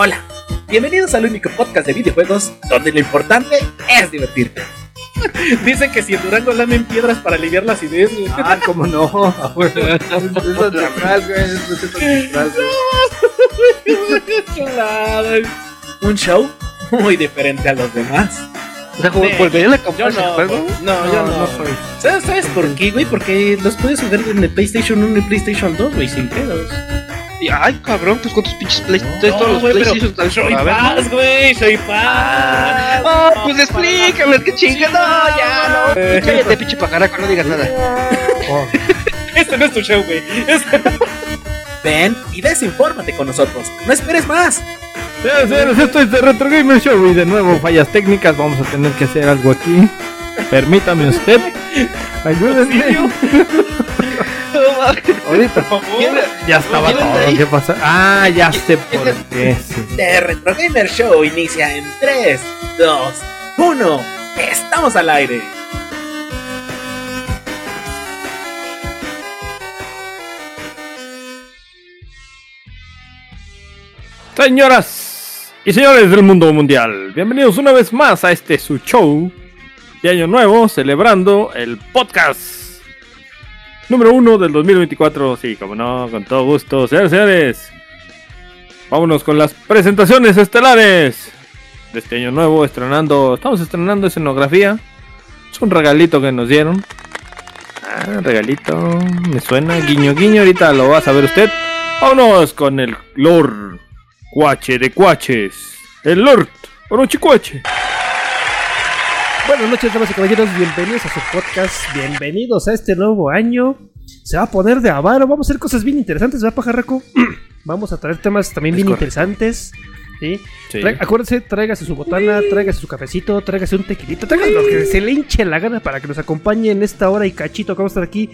Hola, bienvenidos al único podcast de videojuegos donde lo importante es divertirte. Dicen que si en Durango lamen piedras para aliviar las ideas. güey. Ah, cómo no. Es ancestral, güey. Es ancestral, güey. Chulada. Un show muy diferente a los demás. O sea, volverían a Yo comprar ese no, juego. no, yo no. soy. ¿Sabes, ¿Sabes por qué, güey? Porque los puedes jugar en el PlayStation 1 y PlayStation 2, güey, sin pedos. Y, ay, cabrón, pues cuántos pinches PlayStation. No, todos los güey, pero PlayStation están soy paz, güey, soy paz. Ah, pues explícame, qué chinga. No, ya, no. Eh. Cállate, pinche pajaraco, no digas nada. Este no es tu show, güey. Este- Ven y desinfórmate con nosotros. No esperes más. Señores, esto es de Retro Gamer Show y de nuevo fallas técnicas, vamos a tener que hacer algo aquí. Permítame usted. Ayúdenme. Ahorita. Por favor. Ya estaba ¿Vienen de todo. ¿Qué pasa? Ah, ya sé por qué. The Retro Gamer Show inicia en 3, 2, 1. Estamos al aire. Señoras y señores del mundo mundial, bienvenidos una vez más a este su show de Año Nuevo, celebrando el podcast número uno del 2024. Sí, como no, con todo gusto, señores señores. Vámonos con las presentaciones estelares de este año nuevo, estrenando, estamos estrenando escenografía. Es un regalito que nos dieron. Ah, regalito, me suena, guiño guiño, ahorita lo va a saber usted. Vámonos con el Lord Cuache de Cuaches. El Lord Orochicuache. Buenas noches, damas y caballeros, bienvenidos a su podcast, bienvenidos a este nuevo año. Se va a poner de avaro, vamos a hacer cosas bien interesantes, ¿verdad, pajarraco? vamos a traer temas también Es bien correcto. interesantes. ¿sí? Sí. Tra- acuérdense, tráigase su botana, tráigase su cafecito, tráigase un tequilito, tráigase lo que se le hinche la gana para que nos acompañe en esta hora y cachito que vamos a estar aquí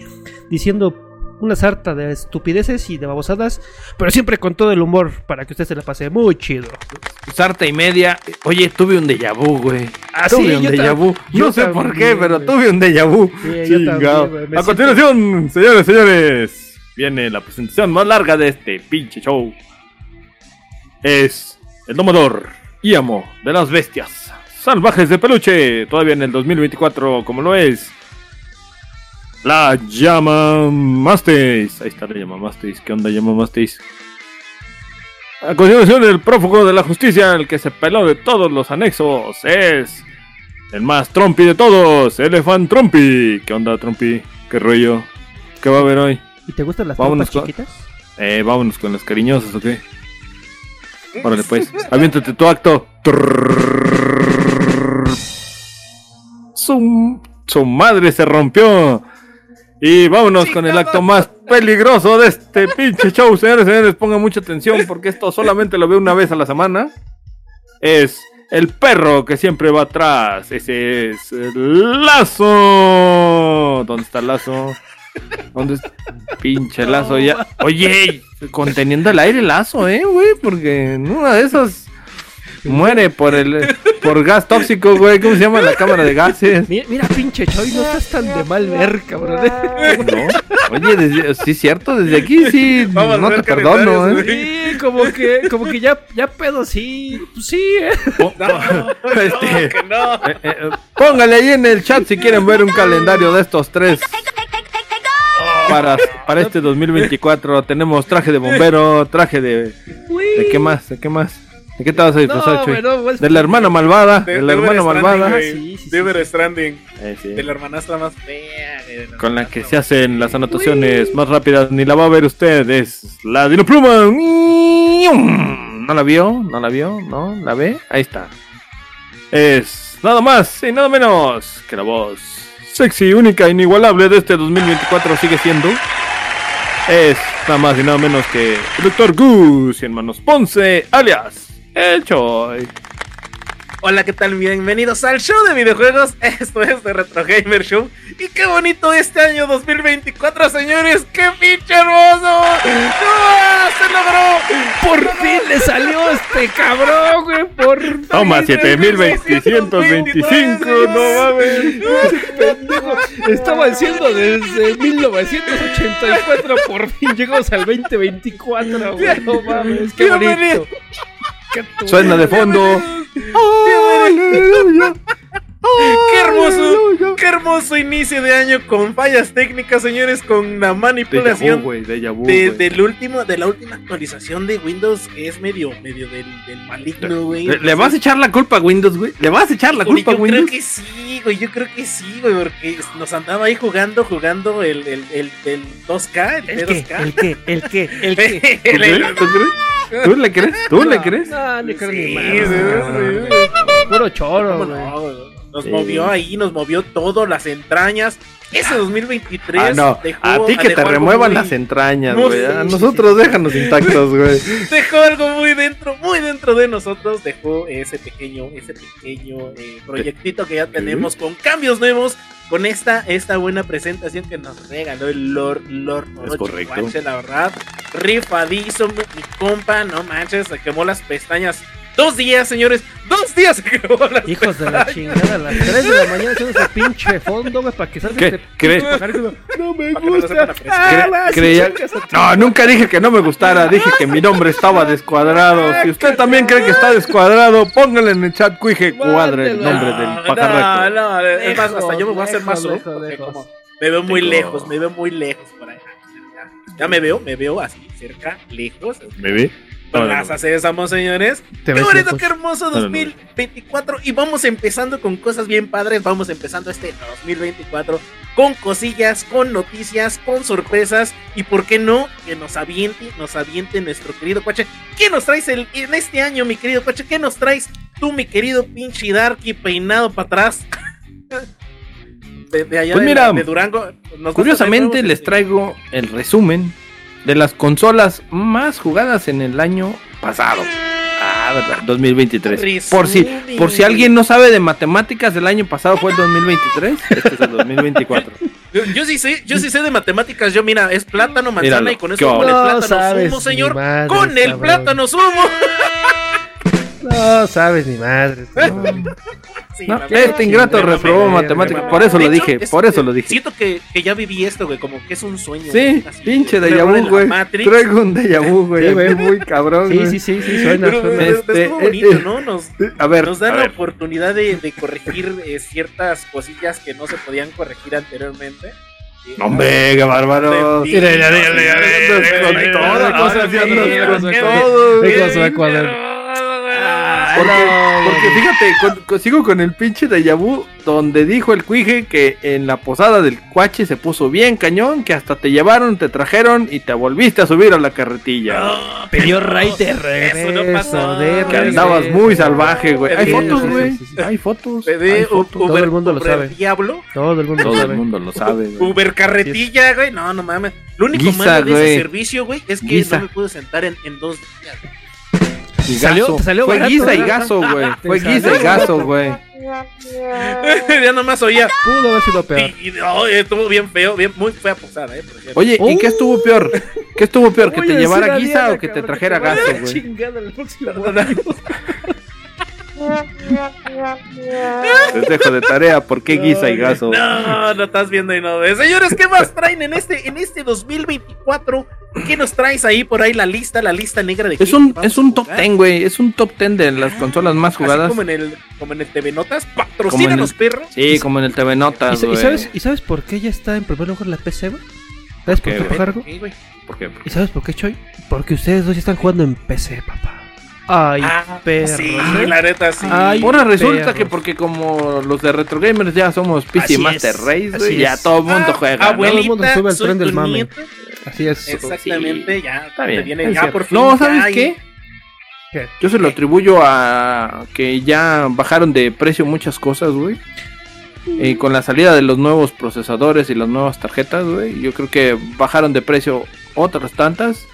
diciendo una sarta de estupideces y de babosadas, pero siempre con todo el humor para que usted se la pase muy chido. Sarta y media. Oye, tuve un déjà vu, güey. Ah, tuve sí, un déjà vu. No sé por qué, pero tuve un déjà vu. Sí, yo también, Chingado. A continuación, señores, señores, viene la presentación más larga de este pinche show. Es el domador y amo de las bestias salvajes de peluche. Todavía en el 2024, como lo es. La llama Mastis. Ahí está la llama Mastis. ¿Qué onda, llama Mastis? A continuación, el prófugo de la justicia, el que se peló de todos los anexos, es el más trompi de todos, Elefant Trompi. ¿Qué onda, Trompi? ¿Qué rollo? ¿Qué va a haber hoy? ¿Y te gustan las Vámonos papas con- chiquitas? Eh, vámonos con las cariñosas, ¿o qué? Órale, pues, aviéntate tu acto. Su, su madre se rompió. Y vámonos con el acto más peligroso de este pinche show, señores, señores, pongan mucha atención porque esto solamente lo veo una vez a la semana. Es el perro que siempre va atrás. Ese es el lazo. ¿Dónde está el lazo? ¿Dónde está? Pinche lazo ya. Oye, conteniendo el aire lazo, eh, güey, porque en una de esas muere por el por gas tóxico, güey. ¿Cómo se llama la cámara de gases? Mira, mira, pinche Choy, no estás tan de mal ver, cabrón. No. Oye, desde, sí es cierto, desde aquí sí Vamos no te perdono, eh. Sí, como que, como que ya, ya pedo, sí, pues sí, eh. No, no, Este- que no. Eh, eh, eh, póngale ahí en el chat si quieren ver un calendario de estos tres. Para, para este 2024 tenemos traje de bombero, traje de... ¿De qué más? ¿De qué más? ¿De qué te vas a disfrazar, No, Chuy? bueno, pues- De la hermana malvada, de, la hermana Stranding, malvada. güey. Sí, sí, Deber Stranding. Eh, sí. De la hermanastra más fea. de Con la que se hacen las anotaciones más rápidas, ni la va a ver usted, es la Dinopluma. ¿No la vio? ¿No la vio? ¿No? ¿La ve? Ahí está. Es nada más y nada menos que la voz sexy, única, inigualable de este 2024 sigue siendo. Es nada más y nada menos que el Dr. Goose y hermanos Ponce, alias el Choy. Hola, ¿qué tal? Bienvenidos al show de videojuegos. Esto es de Retro Gamer Show. Y qué bonito este año 2024, señores. ¡Qué pinche hermoso! ¡No! ¡Se logró! Por fin le salió este cabrón, güey, por fin. Toma 7625, no mames. Pendejo. Estaba haciendo desde 1984, por fin llegamos al 2024, güey. No mames, qué bonito. Suena de fondo. Qué hermoso, qué hermoso inicio de año con fallas técnicas, señores, con la vu, manipulación vu, de, güey. del último, de la última actualización de Windows que es medio, medio del, del maligno, güey. ¿Le, le vas a echar la culpa a Windows, güey? ¿Le vas a echar la culpa a yo creo Windows? que sí, güey, yo creo que sí, güey, porque nos andaba ahí jugando, jugando el, el, el, el 2K, el, ¿El qué? P2K. ¿El qué? ¿El qué? ¿El qué? ¿Tú El- el- crees? ¿Tú crees? ¿Tú le crees? ¿Tú le crees? No, ni creo ni sí, sí, Puro choro, ¿Cómo güey. no? Nos Sí. movió ahí, nos movió todo, las entrañas. Ese 2023 Ah, no. dejó, A ti que te remuevan muy- las entrañas, güey. A nosotros déjanos intactos, güey. Dejó algo muy dentro, muy dentro de nosotros. Dejó ese pequeño, ese pequeño eh, proyectito que ya tenemos con cambios nuevos. Con esta, esta buena presentación que nos regaló el Lord Lord Orochi correcto. La verdad. Rifadizo, mi compa, no manches, se quemó las pestañas. Dos días, señores, dos días las Hijos de la chingada, a las 3 de la mañana haciendo ese pinche fondo, güey, para que salga ¿Qué? este ¿Cree- pinche pajarito. No me que gusta. Ah, creía- No, nunca dije que no me gustara. Dije que mi nombre estaba descuadrado. Si usted también cree que está descuadrado, póngale en el chat cuije cuadre el nombre del No, pajarraco. no, no, es más, hasta yo me voy a hacer más como me veo muy Tengo- lejos, me veo muy lejos por ahí. Ya, ya me veo, me veo así, cerca, lejos. ¿Me ve? No, no, no. Gracias a estamos, señores. Te Qué bonito, qué hermoso No, no, no. 2024. Y vamos empezando con cosas bien padres. Vamos empezando este 2024 con cosillas, con noticias, con sorpresas. Y por qué no, que nos aviente, nos aviente nuestro querido Cuache. ¿Qué nos traes el- en este año, mi querido Cuache? ¿Qué nos traes tú, mi querido pinche Darky, peinado para atrás? De, de allá Pues de, mira, de Durango. ¿Nos vas a traer Curiosamente les traigo el resumen de las consolas más jugadas en el año pasado. Ah, verdad, 2023. Por si, por si alguien no sabe de matemáticas, del año pasado fue el 2023, este es el 2024. Yo, yo sí sé, yo sí sé de matemáticas. Yo, mira, es plátano, manzana Míralo, y con eso con el No plátano sumo, señor. con el cabrón. plátano sumo. No sabes ni madre. Sí, No, este ingrato reprobó matemáticas, me por eso De lo dije, es- por eso lo dije. Siento que, que ya viví esto, güey, como que es un sueño. Sí, así, pinche error vu, güey. Traigo un déjà vu, güey. Sí, muy cabrón, Sí, güey. sí, sí, sí, suena, Pero, suena. Este, eh, bonito, eh, ¿no? Nos, A ver, nos dan la ver. oportunidad de, de corregir eh, ciertas cosillas que no se podían corregir anteriormente. Hombre, qué bárbaro. Mira, mira, mira, mira, mira, mira, Con todo, andas mira, con todo, mira, güey. mira, Ecuador. mira, Porque, no, porque fíjate, con- con- sigo con el pinche déjà vu donde dijo el cuije que en la posada del cuache se puso bien cañón, que hasta te llevaron, te trajeron y te volviste a subir a la carretilla. No, Pidió Ray de Eso no regreso, pasó. de que regreso. andabas muy salvaje, güey. Hay fotos, güey. sí, sí, sí. Hay fotos. Pedí Hay. Todo el mundo lo Uber sabe. Diablo. Todo el mundo Todo lo el sabe. mundo lo sabe, güey. Uber carretilla, güey. No, no mames. Lo único Guisa, malo de güey. ese servicio, güey, es que Guisa. no me pude sentar en, en dos días. Y Salió- gaso. salió Fue guisa y gaso, güey. Fue guisa y gaso, güey. ya nomás oía. Pudo haber sido peor. Y, y- no, estuvo bien feo, bien, muy fea posada, eh. por cierto. Oye, ¿y qué estuvo peor? ¿Qué estuvo peor? ¿Que te llevara guisa o que te trajera gaso, la güey? Les dejo de tarea, ¿por qué guisa y gaso? No, no estás viendo y no ves. Señores, ¿qué más traen en este, en este 2024? ¿Qué nos traes ahí por ahí la lista, la lista negra de Es un, es un top jugar? 10, güey. Es un top 10 de las consolas más Así jugadas. como en el, como en el TV Notas, Como en patrocínanos, el- perro. Sí, como en el TV ¿Y, Notas, y sabes, ¿Y sabes por qué ya está en primer lugar la PC, güey? ¿Sabes por qué, güey. ¿Por qué? ¿Y sabes por qué, Choy? Porque ustedes dos ya están jugando en PC, papá. Ay, Ah, perro. sí, ¿eh? la neta, sí. Ay, Ahora resulta perros. que porque como los de Retro Gamers ya somos PC Así Master Race, güey, ya es. todo el mundo Ah, juega. Todo el mundo sube al soy tren del mame. nieto. Así es. Exactamente, ya. Está te bien. viene es ya por fin. no, ¿sabes qué? ¿Qué? Yo se lo atribuyo a que ya bajaron de precio muchas cosas, güey. Y con la salida de los nuevos procesadores y las nuevas tarjetas, güey, yo creo que bajaron de precio otras tantas.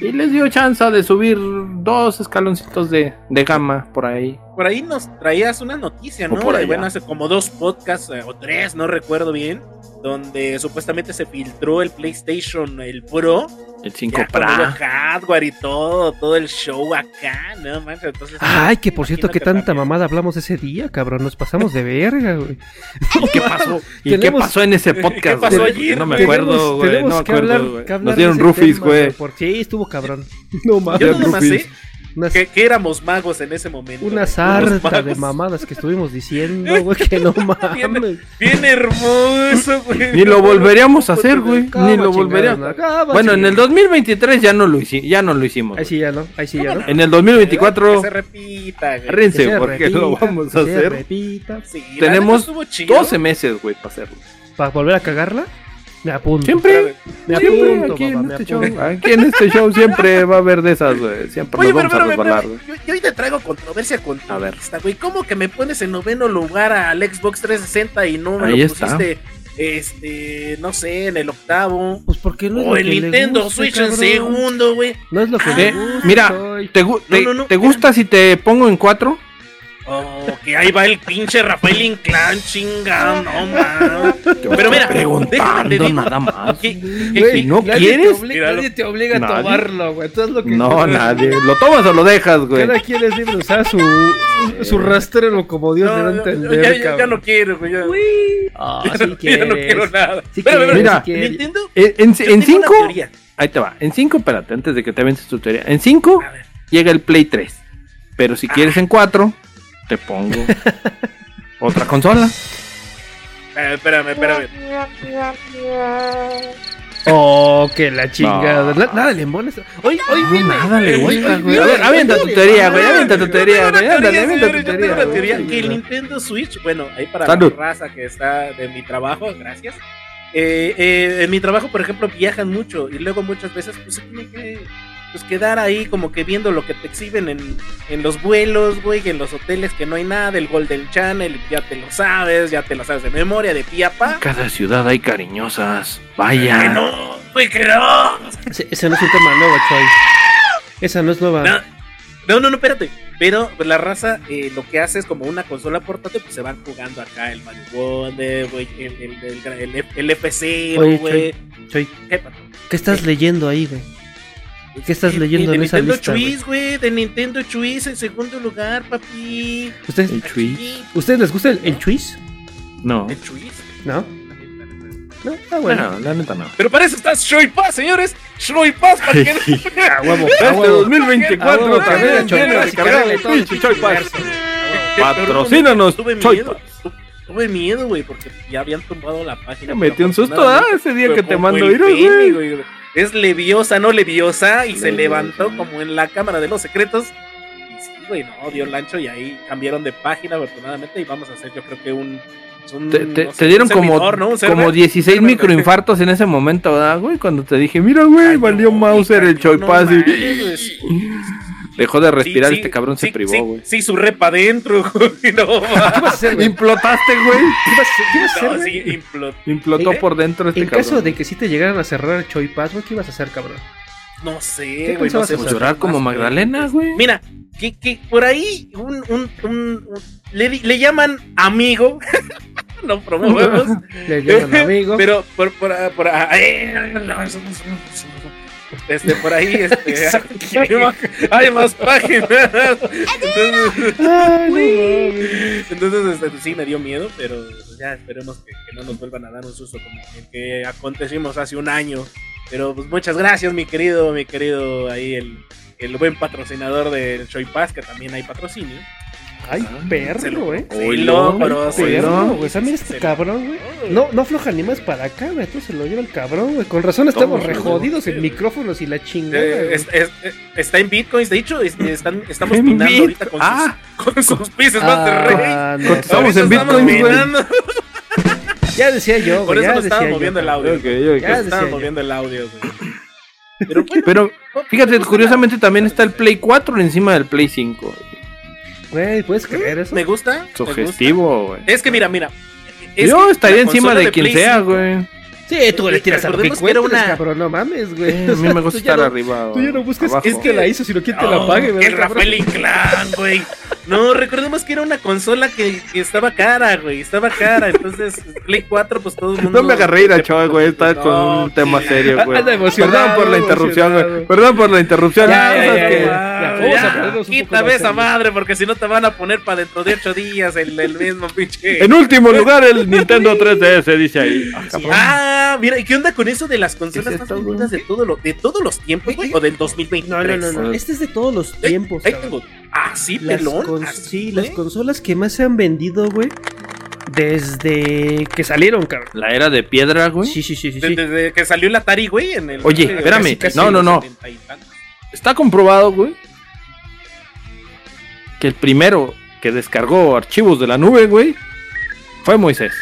Y les dio chance de subir dos escaloncitos de, de gama por ahí. Por ahí nos traías una noticia, ¿no? bueno, hace como dos podcasts eh, o tres, no recuerdo bien, donde supuestamente se filtró el PlayStation, el Pro, El 5 ya con Pro. hardware y todo, todo el show acá, ¿no? manches? Entonces, Ay, que por cierto, que tanta también- mamada hablamos ese día, cabrón. Nos pasamos de verga, güey. ¿Y qué pasó? ¿Y qué pasó en ese podcast? ¿Qué pasó No me acuerdo, güey. No me acuerdo, hablar, güey. Nos dieron tema, güey. Por sí, estuvo cabrón. No mames. Yo nomás rufis. sé, Que, que éramos magos en ese momento. una sarta de mamadas que estuvimos diciendo, güey, que no mames. Bien hermoso, güey. Ni lo volveríamos a hacer, güey. Ni lo volveríamos. Bueno, en el chingada. 2023 ya no lo hicimos. Ya no lo hicimos. Ahí sí ya no, ahí sí ya no. En el Que 2024, se repita, güey. Que porque lo repita, vamos a que se hacer. repita. Sí, la Tenemos neta estuvo chido. 12 meses, güey, para hacerlo. ¿Para volver a cagarla? Me apunto. Siempre. Me Siempre apunto, aquí, papá, en me este show, apunto. aquí en este show siempre va a haber de esas, güey. Siempre Oye, nos pero, vamos a pero, resbalar, pero, güey. yo, yo hoy te traigo controversia con tu A ver. lista, güey. ¿Cómo que me pones en noveno lugar al Xbox 360 y no me Ahí lo está. pusiste, este, no sé, en el octavo? Pues porque no es O el Nintendo Switch en segundo, güey. No es lo que Ah, le Eh, gusta, mira, soy. ¿Te, gu- te- no, no, te gusta si te pongo en cuatro? Oh, que ahí va el pinche Rafael Inclán, chingado, no mames. Pero mira, preguntando digo nada más. Güey, que- ¿no nadie quieres? Te obliga, nadie te obliga a Nadie. tomarlo, güey. Tú haz lo que No, nadie. ¿Lo tomas o lo dejas, güey? Cada quien es libre de usar su, su rastrero como Dios le da a No, no, entender, ya, ya- ya no quiero, güey. Ya, Ah, ya sí no- ya no quiero nada. Sí Espérame, quieres, Mira, sí. Nintendo. En, en, cinco, ahí te va. En cinco, espérate, antes de que te aventes tu teoría. En cinco llega el Play 3. Pero si quieres en cuatro, te pongo otra consola. Eh, Espérame, espérame. Oh, que la chingada. No. Na- Nada le embones. Hoy, hoy No, viene. nada le gusta, güey. A ver, avienta tu teoría, güey. Avienta tu teoría, güey. Ándale, avienta tu yo tengo teoría. una teoría que el Nintendo Switch, bueno, ahí para Salud. la raza que está de mi trabajo, gracias. Eh, eh, en mi trabajo, por ejemplo, viajan mucho y luego muchas veces pues se tienen que pues, quedar ahí como que viendo lo que te exhiben en, en los vuelos, güey, en los hoteles que no hay nada, el Golden Channel, ya te lo sabes, ya te lo sabes de memoria, de piapa. Cada ciudad hay cariñosas. Que Vaya. no, güey, que no. Ese, ese no es un tema nuevo, Choy. Esa no es nueva. No, no, no, no, espérate. Pero pues, la raza eh, lo que hace es como una consola portátil, pues se van jugando acá el Mario Wonder, güey, el, el, el, el, el F0, Oye, güey. Choy, ¿Qué, pato? ¿qué estás leyendo ahí, güey? ¿Qué estás De- leyendo de en esa Nintendo lista, Chuis, güey, de Nintendo Chuis en segundo lugar, papi. ¿Ustedes, El Chuis. ¿Ustedes les gusta el, el chuis? No. El Chuis. ¿No? No, ah, bueno. La neta no. Pero para eso está Shoy Pass, señores. Shoy Pass, para que A huevo, a Este huevo. 2024 Ah, bueno, también. Patrocínanos, Tuve Choy miedo. Pass. tu- Tuve miedo, güey, porque ya habían tumbado la página. Me metí un susto, ¿ah? Ese día que te mando ir, güey. Es leviosa, no leviosa, y se levantó como en la cámara de los secretos. Y sí, güey, no, dio el ancho y ahí cambiaron de página, afortunadamente, y vamos a hacer, yo creo que un. un, Te, te- no sé, te dieron un como, ¿no? Un como 16 server. microinfartos en ese momento, ¿verdad, güey? Cuando te dije, mira, güey, Ay, valió no, Mauser el no Dejó de respirar. Sí, este sí, cabrón se privó, güey. Sí, su repa adentro, güey. No, ¿Qué vas a hacer, güey? Implotaste, güey. ¿Qué vas a- qué vas a hacer, no, güey? sí, implotó. Implotó ¿Eh? por dentro este En cabrón. caso de que sí te llegaran a cerrar el Choy Pass, güey, ¿qué ibas a hacer, cabrón? No sé, ¿Qué güey. No sé? Pues llorar como Magdalena, güey. Mira, que, que por ahí un, un, un- un- le, le llaman amigo. no promovemos. Le llaman amigo. Pero por, por, por ahí. no, eso no- Este, por ahí, este, hay, más, hay más páginas. Entonces, Ay, no entonces este, sí me dio miedo, pero pues, ya esperemos que, que no nos vuelvan a dar un susto como el que acontecimos hace un año. Pero pues muchas gracias, mi querido, mi querido, ahí el, el buen patrocinador del Shoy Pass, que también hay patrocinio. Ay, Se perro, lo- güey. Oilo, lo, pero. Perro, lo- güey. O sea, mira este cabrón, güey. No, no afloja ni más para acá, güey. Entonces se lo lleva el cabrón, güey. Con razón estamos Toma, re güey. jodidos en micrófonos y la chingada. Eh, güey. es- es- es- está en bitcoins, de hecho, es- están, estamos En minando bit- ahorita con, Ah. sus, con sus pisos más de rey. Ah, no. Estamos en bitcoins, güey. Ya decía yo, Por güey. eso Ya nos decía estaban yo. moviendo el audio. Ya estaban yo. moviendo el audio, güey. Pero bueno, Pero fíjate, curiosamente también está el Play 4 encima del Play 5. Güey, ¿puedes creer eso? me gusta. Sugestivo, güey. Es que mira, mira. es Yo estaría encima consola de quien Play sea, 5 güey. Sí, tú le tiras a lo que que era una- cabrón. No mames, güey. Eh, a mí me gusta estar no- arriba. Tú ya no buscas abajo. quién te la hizo, sino quién te la pague, El ¿verdad, cabrón? Rafael Inclán, güey. No, recordemos que era una consola que, que estaba cara, güey. Estaba cara. Entonces, Play 4, pues todo el mundo. No me agarré ir a Choy, güey. Está con un tema serio, güey. Anda emocionado, Perdón por la interrupción, güey. Perdón por la interrupción. Ya, ya, ya, que- ya, ya. Vamos a ya, ponernos un poco quítame más esa serios. madre porque si no te van a poner para dentro de ocho días el, el mismo pinche. En último lugar, el Nintendo 3DS, dice ahí. Ah. Ah, mira, ¿y qué onda con eso de las consolas ¿Qué es más vendidas de, todo lo, de todos los tiempos, güey? ¿O del 2023? No, no, no, no. Este es de todos los tiempos. Ahí cabrón. tengo. Ah, sí, Las pelón. así, sí, las consolas que más se han vendido, güey. Desde que salieron, cabrón. La era de piedra, güey. Sí, sí, sí, sí. De- sí. Desde que salió el Atari, güey, en el. Oye, espérame. casi No, no, no. 70 y tantos. Está comprobado, güey, que el primero que descargó archivos de la nube, güey, fue Moisés.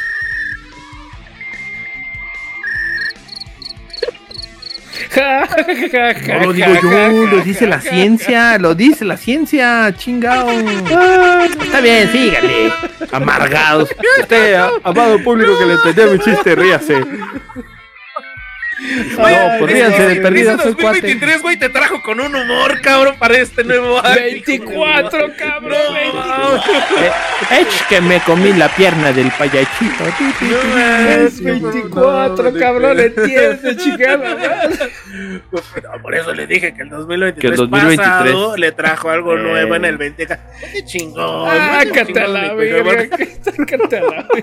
No lo digo yo, lo dice la ciencia, lo dice la ciencia, chingao. Está bien, sígale. Amargados. Usted, amado público que le entendió mi chiste, ríase. No, ríanse de Dice perdida, soy cuate. 2023, güey, te trajo con un humor, cabrón, para este nuevo año. 24, cabrón. No, Eh, ech, que me comí la pierna del payachito. no, Es 24, cabrón, entiende, chingada. No, Por eso le dije que el 2023, Que el 2023 pasado le trajo algo Eh. nuevo en el 20. ¡Qué chingón! Ah, verga.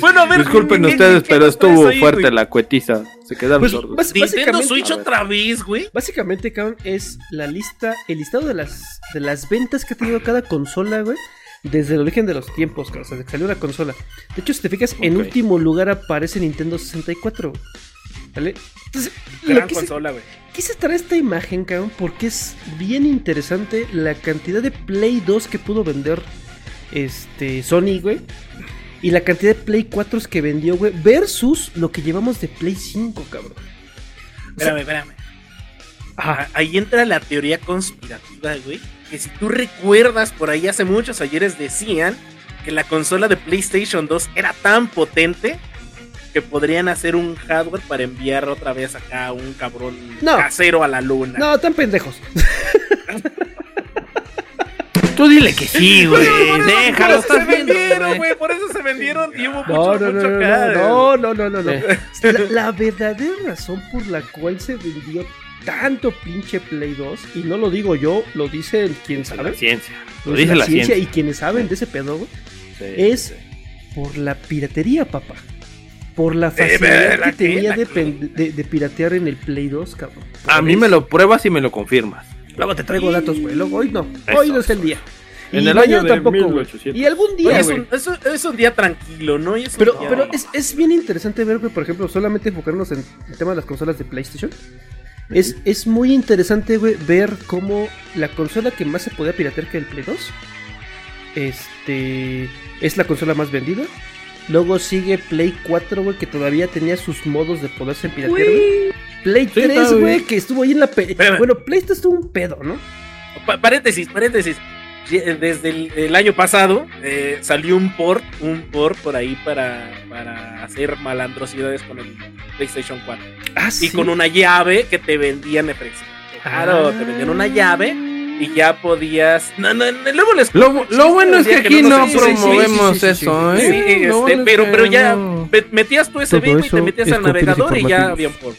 Bueno, a ver, Disculpen ¿qué- qué- ustedes, pero estuvo fuerte la cuetiza. Se quedaron Pues, sordos. Nintendo básicamente, Switch otra vez, güey. básicamente, cabrón, es la lista, el listado de las, de las ventas que ha tenido cada consola, güey. Desde el origen de los tiempos, cabrón, o sea, desde que salió la consola. De hecho, si te fijas, en último lugar aparece Nintendo 64. ¿Vale? Entonces, Gran consola, güey. Quise traer esta imagen, cabrón, porque es bien interesante la cantidad de Play 2 que pudo vender este Sony, güey. Y la cantidad de Play 4 que vendió, güey, versus lo que llevamos de Play 5, cabrón. Espérame, espérame. Ajá. A- Ahí entra la teoría conspirativa, güey. Que si tú recuerdas, por ahí hace muchos ayeres decían que la consola de PlayStation 2 era tan potente que podrían hacer un hardware para enviar otra vez acá a un cabrón No. casero a la luna. No, tan pendejos. Tú dile que sí, güey. Déjalo, por eso se vendieron, güey. Por eso se vendieron y hubo mucho, no, no, mucho no, no, no, no, no, no. La, la verdadera razón por la cual se vendió tanto pinche Play 2, y no lo digo yo, lo dice quien La sabe, ciencia. lo dice la ciencia. y quienes saben de ese pedo, es por la piratería, papá. Por la facilidad ¿la que tenía ¿La de piratear en el Play 2, cabrón. A mí me lo pruebas y me lo confirmas. Luego te traigo datos, güey. Luego hoy no. Eso, hoy no es el día. En Y el año tampoco, güey. 1800. Y algún Oye, día, es, un, es un- es un día tranquilo, ¿no? Y es Pero, día- pero es, es bien interesante ver, güey, por ejemplo, solamente enfocarnos en el tema de las consolas de PlayStation. Es, es muy interesante, güey, ver cómo la consola que más se podía piratear que el Play 2 este, es la consola más vendida. Luego sigue Play 4, güey, que todavía tenía sus modos de poderse piratear, güey. Play Sí, 3, todavía. güey, que estuvo ahí en la... pe- Espérame. Bueno, Play 3 estuvo un pedo, ¿no? Pa- paréntesis, paréntesis. Ye- Desde el, el año pasado eh, salió un port, un port por ahí para, para hacer malandrosidades con el PlayStation 4. Ah, Y con una llave que te vendían de precio. Claro, te vendían una llave y ya podías. No, no, no, luego les Lo, lo bueno es que aquí no sé promovemos sí, sí, sí, eso, ¿eh? este, bueno pero, pero ya metías tu USB y te metías al navegador y ya un port.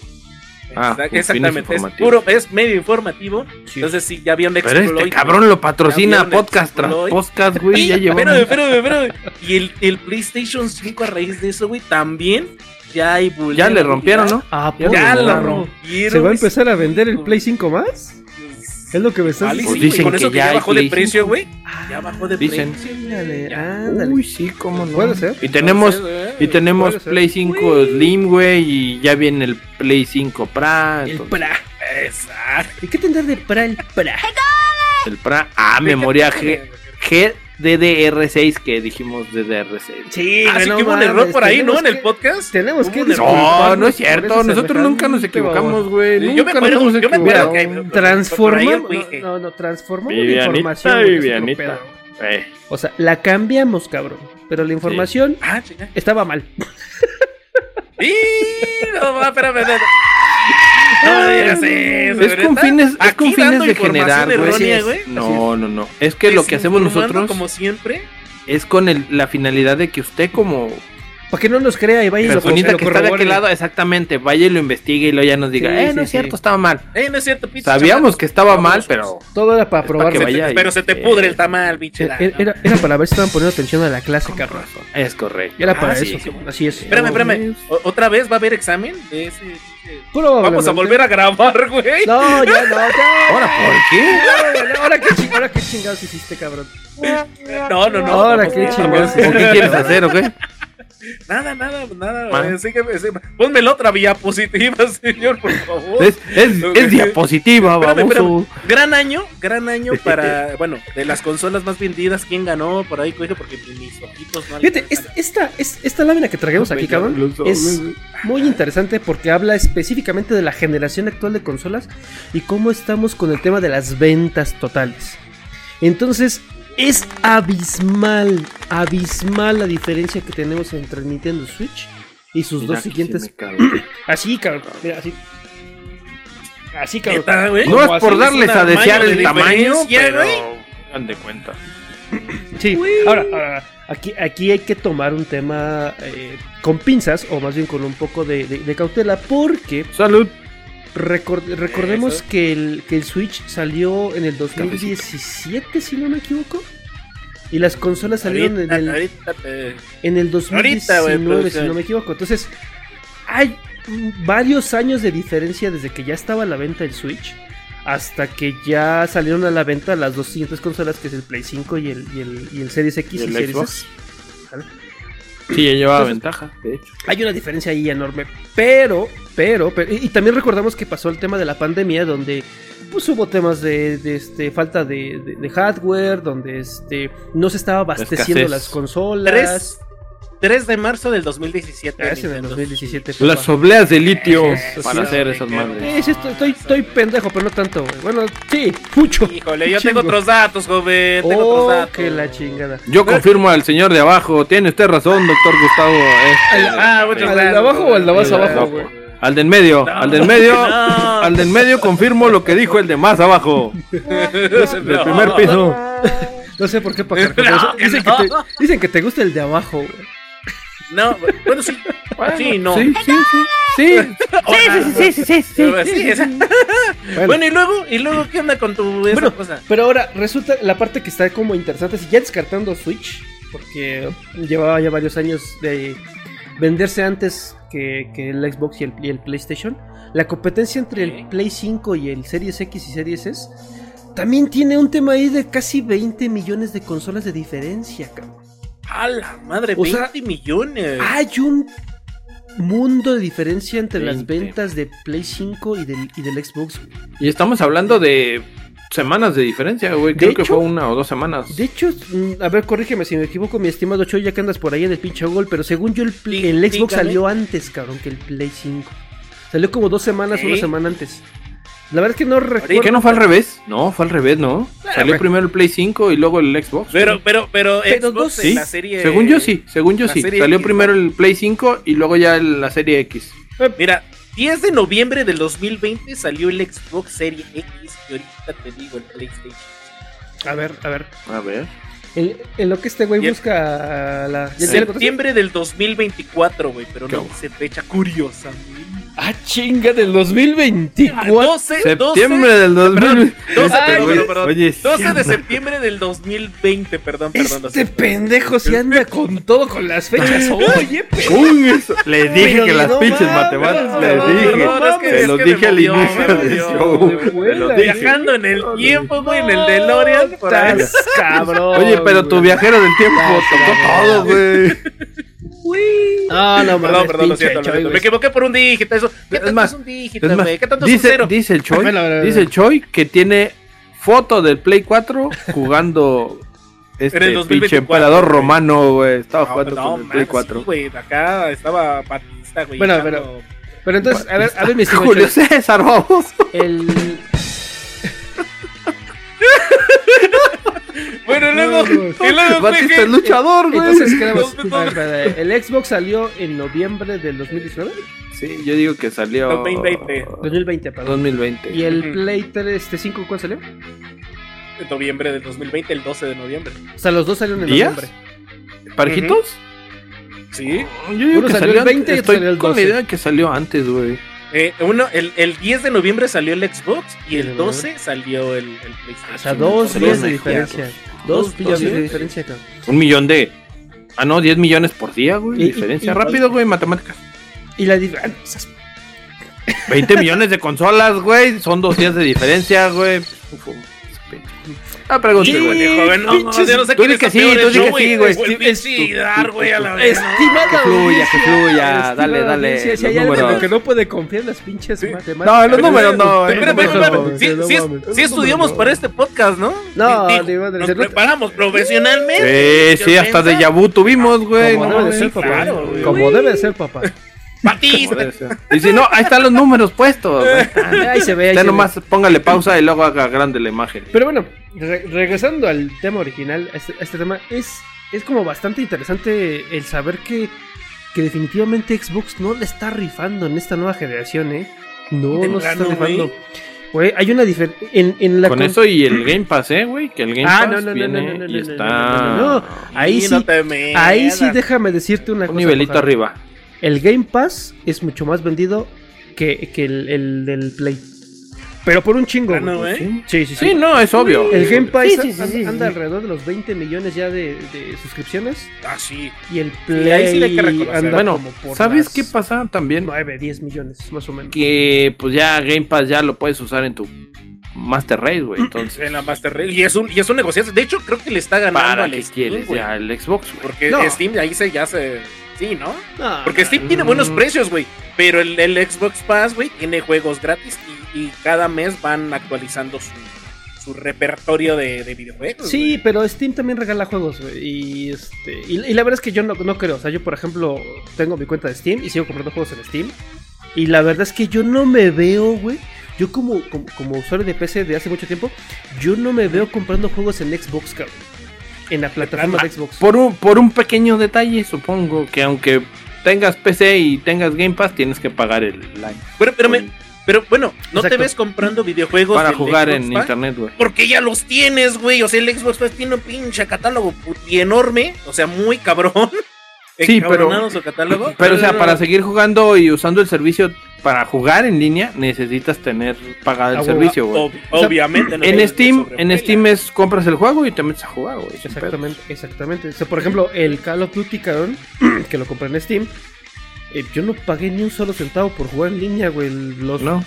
Ah, Exactamente, es puro, es medio informativo. Sí. Entonces sí, ya había un Pero exploit. este cabrón lo patrocina podcast tras podcast, güey. Ya llevamos. Espérame, espérame, espérame. Y el, el PlayStation 5 a raíz de eso, güey, también ya hay Ya le rompieron, ¿no? Ah, Ya Ya lo rompieron. ¿Se va a empezar a vender el Play 5 más? Es lo que me estás Vale, Pues dicen con eso que ya bajó de precio, 5. güey. Ya bajó de Dicen. precio. Uy, sí, cómo no. Puede ser. Y tenemos, Entonces, y tenemos. Play 5 Slim, güey, y ya viene el Play 5 Pra. El entonces, PRA. Exacto. ¿Y qué tendrá de PRA el PRA? El Pra. Ah, memoria G, GDDR6 que dijimos DDR6. Sí, Ah, sí que hubo un error por ahí, ¿no? En el podcast. Tenemos que. No, no es cierto. Nosotros nunca nos equivocamos, güey. Yo me Nunca acuerdo, nos hemos yo me acuerdo que- Transformamos. No, no, transformamos la información. Vivianita. Eh, O sea, la cambiamos, cabrón. Pero la información Ah, estaba mal. ¡Y! No, espérame, espérame. No me digas eso, Es con fines, es con fines de generar, güey. errónea, es. güey. No, no, no. Es que lo que hacemos nosotros Como siempre. es con el- la finalidad de que usted como Para que no nos crea y vaya y lo, que está de aquel lado, exactamente, vaya y lo investigue y luego ya nos diga, Sí, eh, no sí, es cierto, sí. estaba mal. Eh, no es cierto, pinche Sabíamos que estaba mal, pero Todo era para probar. pa' que Se vaya te- y- pero se te eh, pudre el tamal, pinche. Era, era- era para ver si estaban poniendo atención a la clase, cabrón. es correcto. Era para Ah, eso. sí. Así es. Espérame, espérame. ¿Otra vez va a haber examen de ese? Vamos a volver a grabar, güey. No, ya no, ya. Ahora, ¿por qué? Ahora qué, ching- ahora qué chingados hiciste, cabrón. No, no, no. Ahora qué chingados. no, ¿O qué quieres hacer o qué? Nada, nada, nada. Güey, sígueme, sígueme. Ponme la otra diapositiva, señor, por favor. Es, es, es diapositiva, Espérame. Gran año, gran año para, bueno, de las consolas más vendidas, ¿quién ganó? Por ahí, coge, porque mis ojitos no Fíjate, es- esta, es- esta lámina que traemos aquí, cabrón, es muy interesante porque habla específicamente de la generación actual de consolas y cómo estamos con el tema de las ventas totales. Entonces, es abismal, abismal la diferencia que tenemos entre el Nintendo Switch y sus Mira, dos siguientes. Así, cabrón, mira, así. Así, cabrón. No es por darles a desear el de tamaño, pero hagan de cuenta. Sí, ahora, ahora, aquí, aquí hay que tomar un tema eh, con pinzas, o más bien con un poco de, de- de cautela, porque Salud. Record- recordemos Eso. que el, que el Switch salió en el 2017, si no me equivoco. Y las consolas salieron en Ahorita, el, ahorita te- en el ahorita, 2019, güey, si producción. no me equivoco. Entonces, hay varios años de diferencia desde que ya estaba a la venta el Switch hasta que ya salieron a la venta las dos siguientes consolas, que es el Play 5 y el, y el, y el Series X Y Series Xbox. S. Sí, ya llevaba Entonces- ventaja, de hecho. Hay una diferencia ahí enorme, pero, pero, pero- y, y también recordamos que pasó el tema de la pandemia, donde pues hubo temas de, de, este, falta de, de- de hardware, donde este, no se estaba abasteciendo Escasez. las consolas. 3, 3 de marzo del 2017. Ah, ese en el Nintendo. 2017. Las obleas de litio Eso, para sí, hacer esas madres. Sí, estoy, estoy, estoy pendejo, pero no tanto. Bueno, sí, mucho. Híjole, yo Chingo. tengo otros datos, joven. Tengo Oh, otros datos. que la chingada. Yo confirmo al señor de abajo. Tiene usted razón, doctor Gustavo. este, Ah, muchas ¿Al de abajo o al de más abajo, güey? al del medio, No, al del medio, no. al del medio confirmo lo que dijo el de más abajo. Del primer piso. No sé por qué, dicen, no. que te, dicen que te gusta el de abajo, güey. No, bueno, sí. sí, no. Sí, sí, sí. Sí, sí, sí, sí, sí, Bueno. Bueno, y luego, y luego, ¿qué onda con tu esa cosa? Pero ahora resulta la parte que está como interesante, si ya descartando Switch, porque llevaba ya varios años de venderse antes que, que el Xbox y el, y el PlayStation, la competencia entre el. Play 5 y el Series X y Series S también tiene un tema ahí de casi 20 millones de consolas de diferencia, cabrón. A la madre, O 20 sea, millones. Hay un mundo de diferencia entre las 20. ventas de Play 5 y del, y del Xbox. Y estamos hablando de semanas de diferencia, güey. Creo que fue una o dos semanas. De hecho, mm, a ver, corrígeme si me equivoco, mi estimado Choy, ya que andas por ahí en el pinche Google, pero según yo, el, el Xbox dígame. salió antes, cabrón, que el Play 5. Salió como dos semanas, una semana antes. La verdad es que no recuerdo. ¿Por qué no fue al revés? No, fue al revés, ¿no? Salió güey. primero el Play 5 y luego el Xbox. Pero, pero, pero, Pero Xbox sí, la serie. según yo sí, según yo la sí. Salió X, primero ¿no? el Play 5 y luego ya el- la serie X. Mira, 10 de noviembre del 2020 salió el Xbox Serie X y ahorita te digo el PlayStation. A ver, a ver. A ver. En, en lo que este güey busca la. ¿ya-? Septiembre del 2024, güey, pero ¿Qué no dice fecha curiosa. Ah, chinga, del 2024. 12, Septiembre del Perdón, 2000. 12, Ay, perdón, güey. perdón, perdón. Oye, 12 de septiembre del 2020, perdón, perdón. Este pendejo se anda con todo con las fechas. Oye, eso. Les dije Pero que las no pinches mames, matemáticas, no, no, dije. no, es que- Se es los que dije al inicio del show. Viajando en el tiempo, güey, en el DeLorean. Por ahí. Estás cabrón. Oye, pero tu viajero del tiempo Ah, tocó todo, güey. Ah, no, Perdón, mames, perdón, lo siento, lo Choy. Me equivoqué por un dígito. Eso. ¿Qué Es tanto más, es un dígito, Es más? ¿Qué tanto es un dice, cero? dice el Choi, dice el Choi que tiene foto del Play 4 jugando este pinche 2024, emperador güey. romano, güey. Estaba No, jugando no, con el man, Play sí, 4. güey, acá estaba Batista, güey. Bueno, pero- Pero entonces, a ver, a ver, mi estimado Julio César, vamos. El. Bueno, luego. Y luego, Batista ¿qué? es luchador, güey. Entonces, quedamos. El Xbox salió en noviembre del 2019. Sí, yo digo que salió 2020. 2020, perdón. 2020. ¿Y el. Play 3, este 5, cuándo salió? En noviembre del 2020, el 12 de noviembre. O sea, los dos salieron en ¿Días? noviembre. ¿Parejitos? Sí. Yo digo Uno que salió el salió 20 y antes. otro Estoy salió el con la 12. idea que salió antes, güey. Eh, uno, el, el 10 de noviembre salió el Xbox y el Sí, 12 salió el, el PlayStation. O sea, dos días de diferencia. Dos- días de diferencia, cabrón. Un millón de. Ah, no, 10 millones por día, güey. Y- Diferencia. y- y- Rápido, güey, matemáticas. Y la diferencia. 20 millones de consolas, güey. Son dos días de diferencia, güey. Uf, Ah, pregunte, ¿Qué? güey. Joven, no, Pinches- yo no sé tú quién di que sí, tú el di que show, sí, güey. o el Sí, pinche dar, güey, a la vez. Estimada Que fluya, que fluya. Dale, dale, Si hay algo en lo números. que no puede confiar en las pinches Sí. matemáticas. No, los números no, eh. Sí, estudiamos para este podcast, ¿no? No, Digo, ni madre, nos preparamos profesionalmente. Sí, sí, hasta de Yabu tuvimos, güey. Como debe ser, papá. Como debe de ser, papá. Batista. Y si no, ahí están los números puestos. ahí. Ahí se ve, ahí Ya se nomás póngale pausa y luego haga grande la imagen. Pero bueno, re- regresando al tema original, a este, a este tema, es, es como bastante interesante el saber que, que definitivamente Xbox no le está rifando en esta nueva generación, ¿eh? No, no se está rifando. Güey, hay una diferencia. En, en la Con con- eso y el Game Pass, ¿eh, güey? Que el Game Ah, Pass no, no, no, viene no, no, no, y no, está no, no, no. Ahí Sí, ahí sí déjame decirte una un cosa. nivelito Mojar. arriba. El Game Pass es mucho más vendido que, que el, el del Play. Pero por un chingo. Ah, no, güey. ¿eh? Sí, sí, sí. Sí, no, es obvio. El Game Pass Sí, sí, sí, anda, sí, anda sí. alrededor de los 20 millones ya de, de suscripciones. Ah, sí. Y el Play ahí sí le hay que reconocer. anda Bueno, como por ¿sabes qué pasa también? 9, 10 millones, más o menos. Que pues ya Game Pass ya lo puedes usar en tu Master Race, güey. Entonces, En la Master Race. Y es un, y es un negocio. De hecho, creo que le está ganando ¿para al qué Steam, quieres ya el Xbox, güey? Porque No. Steam ahí se ya se. Sí, ¿no? No, Porque no, Steam tiene buenos Mm. precios, güey. Pero el, el Xbox Pass, güey, tiene juegos gratis y, y cada mes van actualizando su, su repertorio de, de videojuegos. Sí, pero Steam también regala juegos, güey. Y, este, y, y la verdad es que yo no, no creo. O sea, yo, por ejemplo, tengo mi cuenta de Steam y sigo comprando juegos en Steam. Y la verdad es que yo no me veo, güey. Yo como, como, como usuario de PC de hace mucho tiempo, yo no me veo comprando juegos en Xbox, cabrón. En la plataforma de Xbox. Por un, por un pequeño detalle, supongo que aunque tengas PC y tengas Game Pass, tienes que pagar el line Pero, pero, me- pero bueno, no te ves comprando videojuegos para jugar Xbox en Pass? internet, güey. Porque ya los tienes, güey. O sea, el Xbox Pass tiene un pinche catálogo puti enorme. O sea, muy cabrón. Sí, pero- Encabronado su catálogo. Pero, o sea, para seguir jugando y usando el servicio para jugar en línea, necesitas tener pagado el Ah, servicio, güey. Ob- obviamente. no En te- Steam, te en. Steam es compras el juego y te metes a jugar, güey. Exactamente, exactamente. O sea, por ejemplo, el Call of Duty, cabrón, que lo compré en Steam. eh, yo no pagué ni un solo centavo por jugar en línea, güey. Los, No.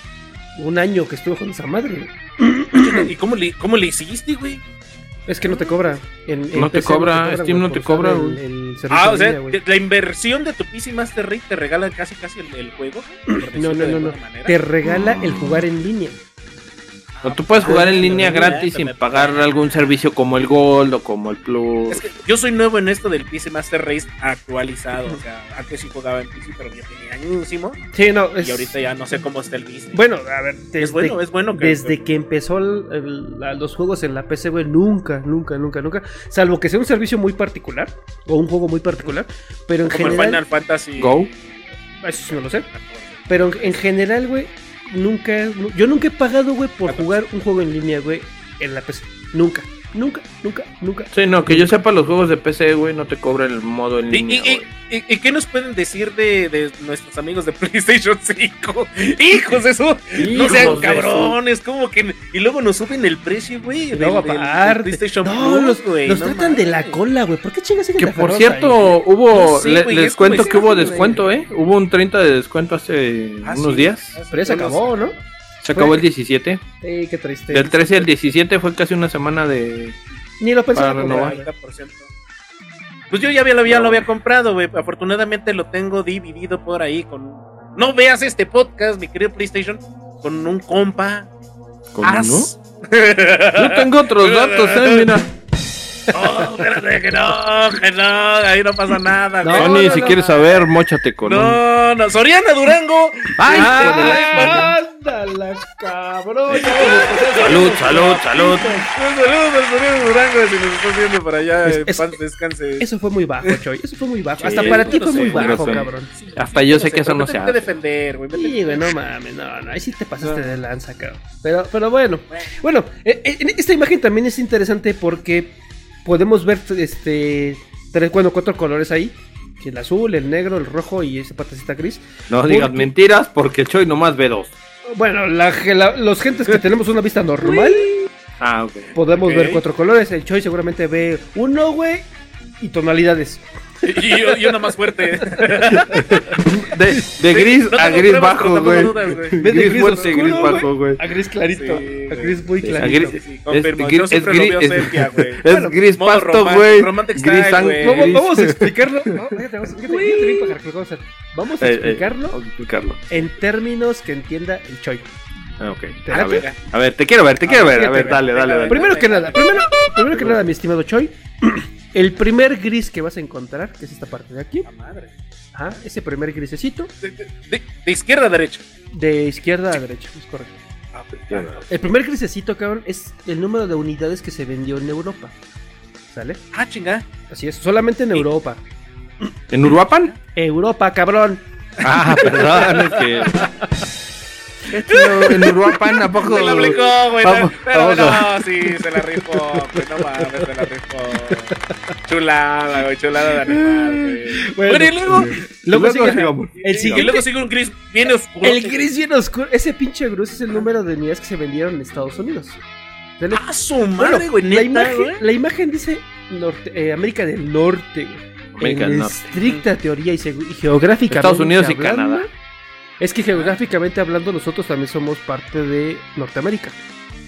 Un año que estuve con esa madre. güey. ¿Y cómo le, cómo le hiciste, güey? Es que no te cobra. En, en No te cobra, Steam no te cobra, el- el servicio Ah, o sea, la inversión de tu PC Master Race te regala casi casi el, el juego. No, no, no, no. Te regala el jugar en línea. O tú puedes jugar en línea gratis sin pagar algún servicio como el Gold o como el Plus. Es que yo soy nuevo en esto del PC Master Race actualizado. O sea, antes sí jugaba en PC, pero ya tenía añísimo. Sí, no. Es... Y ahorita ya no sé cómo está el business. Bueno, a ver, desde, es bueno, es bueno que. desde que empezó el- el- la- los juegos en la PC, güey, nunca, nunca, nunca, nunca. Salvo que sea un servicio muy particular o un juego muy particular. Pero en como el general. Final Fantasy. Go. Eso sí no lo sé. Pero en, en general, güey, nunca. nu- Yo nunca he pagado, güey, por jugar un juego en línea, güey, en la PC. Nunca, nunca, nunca, nunca. Sí, no, que yo sepa, los juegos de PC, güey, no te cobran el modo en ¿Y, línea. y. ¿Y, qué nos pueden decir de, de, nuestros amigos de PlayStation 5? ¡Hijos de eso! ¡No sean cabrones! como que.? Y luego nos suben el precio, güey. No, del, del PlayStation no, Plus, güey. Nos, tratan de la cola, güey. ¿Por qué chingas Que por cierto, ahí? hubo. Sí, le, wey, les cuento que hubo descuento, ¿eh? Hubo un 30 de descuento hace ah, unos días. Pero ya se acabó, ¿no? Se acabó el 17. Qué triste. Del 13 al 17 fue casi una semana de. Ni lo pensaba. Para renovar. Pues yo ya, había, ya lo había comprado, güey. Afortunadamente lo tengo dividido por ahí con... No veas este podcast, mi querido PlayStation, con un compa. ¿Cómo no? As. Yo tengo otros datos, ¿eh? Mira. No, espérate, que no, que no, ahí no pasa nada. No, güey. Sony, no, si no. quieres saber, mochate con un... No, no, Soriana Durango. ¡Ay, ¡Ándala, cabrón! Salud, salud, salud. Saludos al Soriana Durango, si nos estás viendo por allá, Es- es- descanse. Eso fue muy bajo, Choy. Eso fue muy bajo. Sí, Hasta para ti fue muy bajo, cabrón. Hasta yo sé que eso no se hace. defender, güey. me Sí, tengo- güey, no mames, no, no, ahí sí te pasaste de lanza, cabrón. Pero, pero bueno, bueno, eh, eh, esta imagen también es interesante porque podemos ver, este, tres, bueno, cuatro colores ahí El azul, el negro, el rojo y esa partecita gris. No Porque- digas mentiras porque el Choi nomás ve dos. Bueno, la, la- los gentes que tenemos una vista normal Ah, ok. podemos ver cuatro colores. El Choi seguramente ve uno, güey, y tonalidades. Y yo, yo nada más fuerte. De, de gris no a gris pruebas, bajo, güey. dudas, güey. Ve de Gris gris fuerte gris bajo, güey. A gris clarito. Sí, a gris muy clarito. a gris- Sí, sí, Es, gris- es siempre gris, sepia, es Bueno, gris pasto, güey. Gris style, sang- güey. Vamos, gris. vamos a explicarlo. No, fíjate, vamos, fíjate, fíjate a explicarlo vamos a explicarlo. en términos que entienda el Choi. Ah, ok. ¿Te A ver, a ver, te quiero ver, te quiero ver. A ver, dale, dale, dale. Primero que nada, primero, primero que nada, mi estimado Choi, el primer gris que vas a encontrar, que es esta parte de aquí, La madre. ajá, ese primer grisecito, De, de- de- de izquierda a derecha. de izquierda a derecha, es correcto. Ah, pues, El primer grisecito, cabrón, es el número de unidades que se vendió en Europa. ¿Sale? Ah, chinga. Así es, solamente en Europa. ¿En Uruapan? Europa, cabrón. Ah, perdón, es que. En Uruapan, ¿a poco? Se la aplicó, güey. Vamos, Pero vamos a- no, sí, se la rifó. Güey, no mames, se la rifó. Chulada, güey, chulada de animal, güey. Bueno, y luego. Luego sigue- sigamos. el Y siguiente- luego sigue un gris bien oscuro. El gris bien oscuro. Ese pinche gris es el número de unidades que se vendieron en Estados Unidos. ¿Sale? Ah, su madre, güey, la, neta, imagen, güey. la imagen dice norte- eh, América del Norte, güey. América en del Norte. estricta teoría y, y geográficamente. Estados Unidos y hablando, Canadá. Es que geográficamente hablando, nosotros también somos parte de Norteamérica.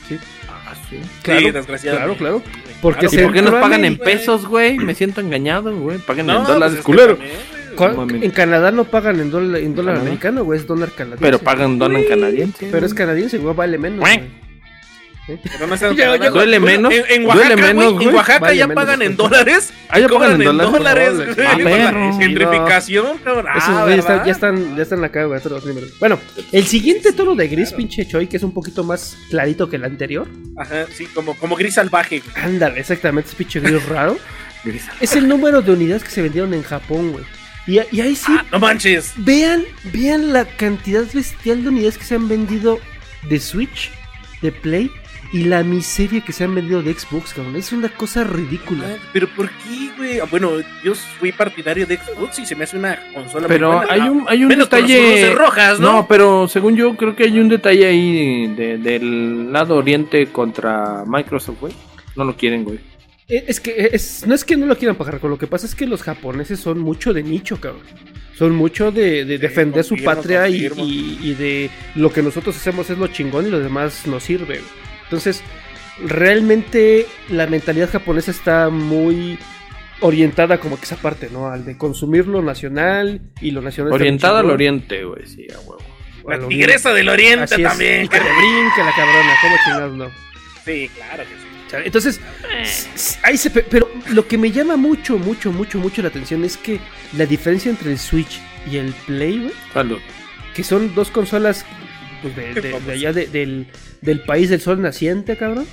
¿sí? Ah, sí. Claro, sí, desgraciadamente. claro, claro. Porque ¿Y se- por qué nos pagan en pesos, güey? Me siento engañado, güey. Paguen No, en dólares, pues culero. también. En Canadá no pagan en dólar, en dólar americano, güey, es dólar canadiense. Pero pagan dólar canadiense. Pero es canadiense, güey, vale menos. Güey. Pero no Yo- yo-. Duele menos, En, en duele Oaxaca, menos, güey. En güey. Oaxaca Vale ya menos, pagan en dólares. Ah, ya pagan en dólares. Ah. Gentrificación, cabrón. Esos Ah, güey están- ya están, ya están acá, güey, estos los números. Bueno, el siguiente tono de gris, pinche Choi, que es un poquito más clarito que el anterior. Ajá, sí, como, como gris salvaje. güey. Ándale, exactamente, es pinche gris raro. Gris. Es el número de unidades que se vendieron en Japón, güey. Y, y ahí sí, Ah, no manches. vean, vean la cantidad bestial de unidades que se han vendido de Switch, de Play, y la miseria que se han vendido de Xbox, cabrón. Es una cosa ridícula. Ay, Pero ¿por qué, güey? Ah, Bueno, yo fui partidario de Xbox y se me hace una consola Pero muy buena. hay un, hay un Menos con los detalle. rojas, ¿no? No, pero según yo, creo que hay un detalle ahí de- del lado oriente contra Microsoft, güey. No lo quieren, güey. Eh, Es que es, no es que no lo quieran pagar, con lo que pasa es que los japoneses son mucho de nicho, cabrón. Son mucho de, de Sí, defender su patria y, confirmo. y- y de lo que nosotros hacemos es lo chingón y lo demás nos sirve. güey. Entonces, realmente la mentalidad japonesa está muy orientada como que esa parte, ¿no? Al de consumir lo nacional y lo nacional. Orientada al oriente, güey, sí, a huevo. La tigresa del oriente Así es, también. y que le brinque la cabrona, como chingados, no. Sí, claro que sí. Entonces, ahí se, pe- pero lo que me llama mucho, mucho, mucho, mucho la atención es que la diferencia entre el Switch y el Play, güey, Salud. que son dos consolas pues, de, de- de allá de- del, del país del sol naciente, cabrón,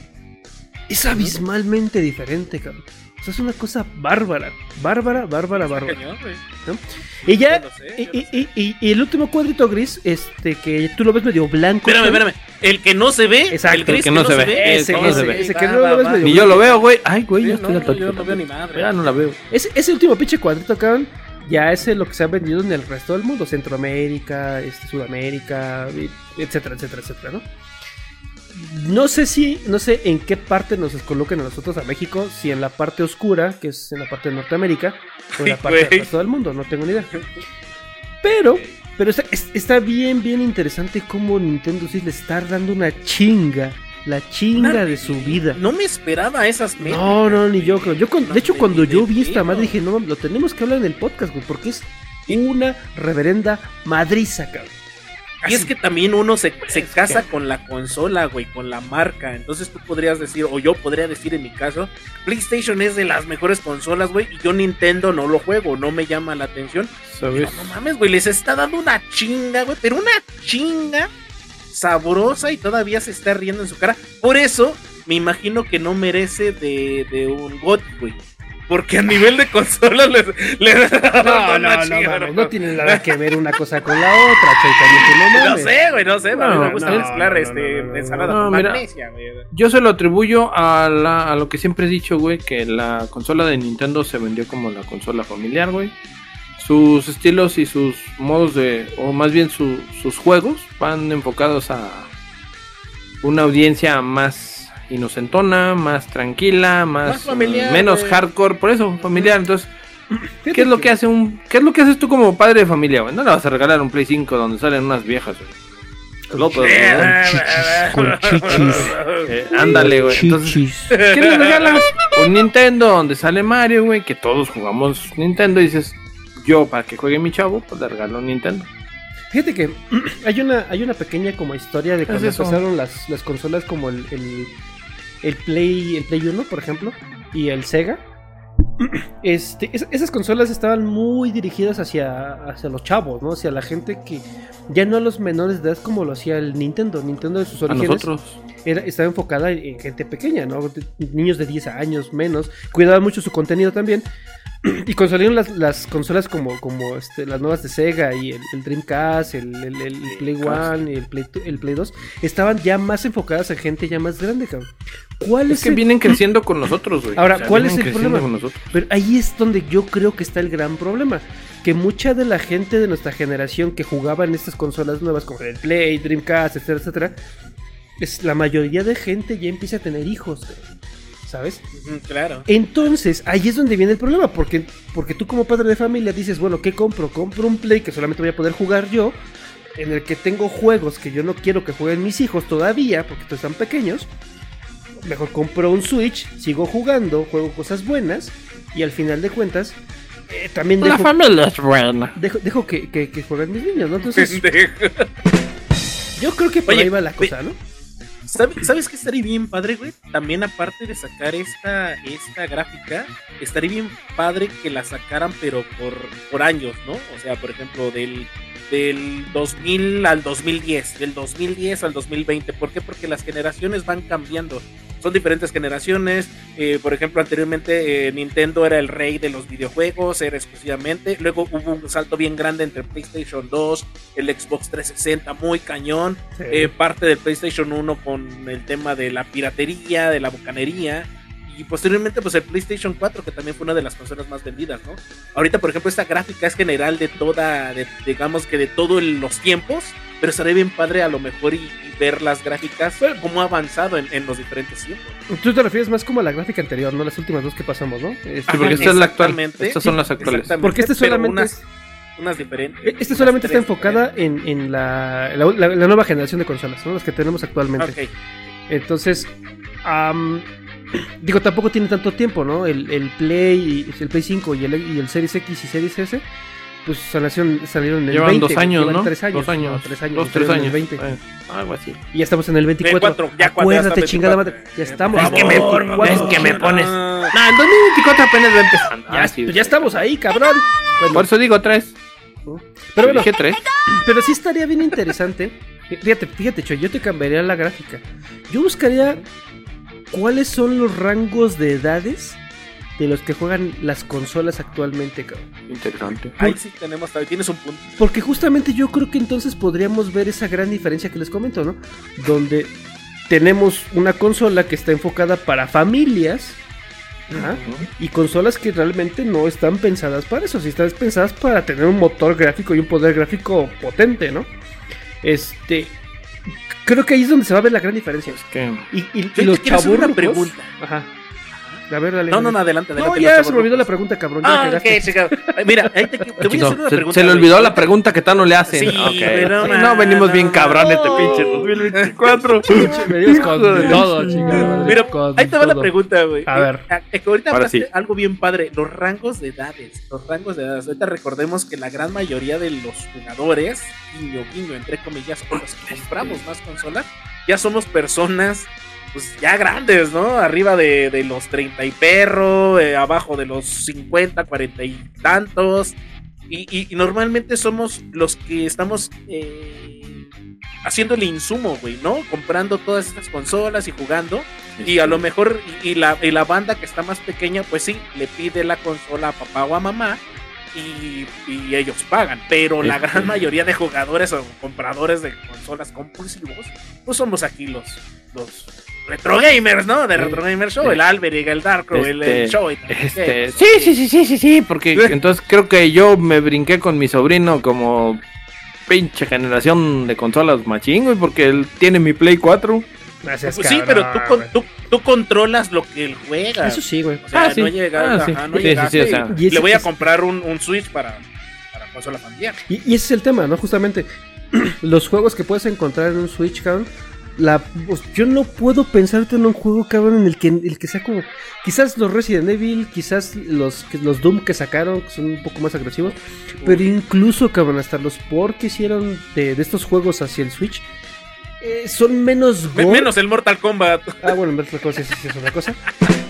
es abismalmente diferente, cabrón. O sea, es una cosa bárbara, bárbara, bárbara, bárbara. Cañón. Y ya, Yo lo sé, y, yo lo y- y- y- y el último cuadrito gris, este, que tú lo ves medio blanco. Espérame, espérame. El que no se ve, Exacto, el gris el que no se ve. Ese, el que no se ese, ve. ese que Va, no lo va, ves va. medio Ni yo lo veo, güey. Ay, güey, Sí, ya estoy no, al toque. yo no veo ni madre. Ya no la veo. Ese, ese último pinche cuadrito, cabrón, ya es lo que se ha vendido en el resto del mundo, Centroamérica, este, Sudamérica, etcétera, etcétera, etcétera, ¿no? No sé si, no sé en qué parte nos coloquen a nosotros a México, si en la parte oscura, que es en la parte de Norteamérica, o en la parte del resto del mundo, no tengo ni idea. Pero, pero está, es- está bien, bien interesante cómo Nintendo sí le está dando una chinga, la chinga de su vida. No me esperaba esas metas. No, no, ni yo creo. Yo con- No, de hecho, cuando yo vi esta madre dije, no, lo tenemos que hablar en el podcast, güey, porque es una reverenda madriza, cabrón. Y es que también uno se, se casa con la consola, güey, con la marca. Entonces tú podrías decir, o yo podría decir en mi caso, PlayStation es de las mejores consolas, güey, y yo Nintendo no lo juego, no me llama la atención. No mames, güey, les está dando una chinga, güey, pero una chinga sabrosa y todavía se está riendo en su cara. Por eso me imagino que no merece de, de un GOT, güey. Porque a nivel de consolas les, les No, no, no, mames, no tiene nada que ver una cosa con la otra, Chaitanya, no No sé, güey, no sé, a mí No, me gusta no, mezclar no, este no, no, ensalada no, con mira. magnesia, güey. Yo se lo atribuyo a, la- a lo que siempre he dicho, güey, que la consola de Nintendo se vendió como la consola familiar, güey. sus estilos y sus modos de, o más bien su- sus juegos van enfocados a una audiencia más inocentona, más tranquila, más, Más familiar, menos güey. hardcore, por eso, familiar. Entonces, ¿qué es lo que hace un, qué es lo que haces tú como padre de familia, güey? No le vas a regalar un Play 5 donde salen unas viejas, güey. Locos, güey. Con chichis. Eh, ándale, güey. Entonces. ¿Qué le regalas? Un Nintendo donde sale Mario, güey, que todos jugamos Nintendo y dices, yo para que juegue mi chavo, pues le regalo un Nintendo. Fíjate que hay una, hay una pequeña como historia de cuando empezaron las, las consolas como el, el, el Play, el Play 1, por ejemplo, y el Sega. Este, es- esas consolas estaban muy dirigidas hacia, hacia los chavos, ¿no? Hacia la gente que ya no a los menores de edad como lo hacía el Nintendo. Nintendo de sus A orígenes nosotros. era, estaba enfocada en, en gente pequeña, ¿no? De- niños de 10 años menos. Cuidaba mucho su contenido también. Y cuando salieron las, las consolas como, como este, las nuevas de Sega y el, el Dreamcast, el, el- el Play. One y el Play, el Play 2, estaban ya más enfocadas en gente ya más grande, cabrón. ¿Cuál es, Es que vienen creciendo con nosotros, güey. Ahora, ¿cuál es el problema? con nosotros. Pero ahí es donde yo creo que está el gran problema. Que mucha de la gente de nuestra generación que jugaba en estas consolas nuevas, como el Play, Dreamcast, etcétera, etcétera, es, la mayoría de gente ya empieza a tener hijos, cabrón, ¿sabes? Claro. Entonces, ahí es donde viene el problema, porque, porque tú como padre de familia dices, bueno, ¿qué compro? Compro un Play que solamente voy a poder jugar yo, en el que tengo juegos que yo no quiero que jueguen mis hijos todavía, porque todos están pequeños. Mejor compro un Switch, sigo jugando, juego cosas buenas, y al final de cuentas, eh, también La dejo, familia es buena. dejo, dejo que, que- que jueguen mis niños, ¿no? Entonces, Pendejo. yo creo que por Oye, ahí va la cosa, ¿no? ¿Sabe- ¿Sabes qué estaría bien padre, güey? También aparte de sacar esta, esta gráfica, estaría bien padre que la sacaran, pero por, por años, ¿no? O sea, por ejemplo, del, del 2000 al 2010, del 2010 al 2020. ¿Por qué? Porque las generaciones van cambiando. Son diferentes generaciones. eh, por ejemplo, anteriormente eh, Nintendo era el rey de los videojuegos, era exclusivamente. Luego hubo un salto bien grande entre PlayStation 2, el Xbox 360, muy cañón eh, parte del PlayStation 1 con el tema de la piratería, de la bucanería. Y posteriormente, pues el PlayStation 4, que también fue una de las consolas más vendidas, ¿no? Ahorita, por ejemplo, esta gráfica es general de toda, de- digamos que de todos los tiempos, pero estaría bien padre a lo mejor y, y ver las gráficas, cómo ha avanzado en, en los diferentes tiempos. Tú te refieres más como a la gráfica anterior, no las últimas dos que pasamos, ¿no? Este, Sí, porque esta es la actual. Estas son las actuales. Porque este solamente unas, es- unas diferentes. Este unas solamente está enfocada en, en la, la- la- la nueva generación de consolas, ¿no? Las que tenemos actualmente. diferentes. Entonces, digo, tampoco tiene tanto tiempo, ¿no? El, el Play, y- el Play 5 y el, y el Series X y Series S, pues salieron, salieron en el Llevan 20. dos años, llevan ¿no? Tres años. Dos años. no, tres años. Dos, tres en años. el 20. Eh, algo así. Y ya estamos en el 24. cuatro, ya cuando ya Acuérdate, chingada 24. madre. Ya estamos. Es que me- es que me pones- Ah, Nah, en 2024 apenas va empezando. Ya, Ah, sí, pues ya estamos ahí, cabrón. Bueno, Por eso digo tres. pero bueno, Dije tres. Pero sí estaría bien interesante. Fíjate, fíjate, Choy, yo te cambiaría la gráfica. Yo buscaría cuáles son los rangos de edades de los que juegan las consolas actualmente, cabrón. Interesante. Ahí sí tenemos, tienes un punto. Porque justamente yo creo que entonces podríamos ver esa gran diferencia que les comento, ¿no? Donde tenemos una consola que está enfocada para familias. ajá, Y consolas que realmente no están pensadas para eso, si están pensadas para tener un motor gráfico y un poder gráfico potente, ¿no? Este. Creo que ahí es donde se va a ver la gran diferencia. Es que. Y, y- y los una pregunta. Ajá. A ver, dale. No, dale. no, no, adelante, No, adelante. ya se me olvidó la pregunta, cabrón. Ya Ah. Ay, Mira, ahí te, te voy a hacer una se, pregunta. se le güey. olvidó la pregunta que Tano le. Sí, Sí, no, no, venimos bien no. cabrón este pinche 2024. Venimos con todo, chingada Mira, con ahí te va la pregunta, güey. A ver. Eh, eh, ahorita hablaste sí. algo bien padre, los rangos de edades, los rangos de edades. Ahorita recordemos que la gran mayoría de los jugadores, guiño, guiño, entre comillas, o los que compramos más consolas, ya somos personas pues ya grandes, ¿no? Arriba de, de los 30 y perro, eh, abajo de los 50, 40 y tantos. Y, y- y normalmente somos los que estamos eh, haciendo el insumo, güey, ¿no? Comprando todas estas consolas y jugando. Y a lo mejor, y, y la, y la banda que está más pequeña, pues sí, le pide la consola a papá o a mamá. Y, y ellos pagan, pero la Este. gran mayoría de jugadores o compradores de consolas compulsivos, pues somos aquí los, los, Retro Gamers, ¿no? De. Retro Gamers Show, el Alberic, el Darkrow, el, el Este, show y tal. Este, sí, sí, sí, sí, sí, sí, porque entonces creo que yo me brinqué con mi sobrino como pinche generación de consolas machín, güey, porque él tiene mi Play 4. Gracias, Pues sí, pero tú, con- tú, tú controlas lo que él juega. Eso sí, güey. O sea, Ah, sí. no llega, Ah, no Sí, sí, o sea. le voy a comprar un, un Switch para, para consola familiar. Y, y ese es el tema, ¿no? Justamente, los juegos que puedes encontrar en un Switch, cabrón. La, yo no puedo pensarte en un juego, cabrón, en el que, el que sea como. Quizás los Resident Evil, quizás los, los Doom que sacaron, que son un poco más agresivos. Pero incluso, cabrón, hasta los por que hicieron de, de estos juegos hacia el Switch. eh, son menos Me- gore. menos el Mortal Kombat. Ah, bueno, en verdad, cosa sí, sí es otra cosa.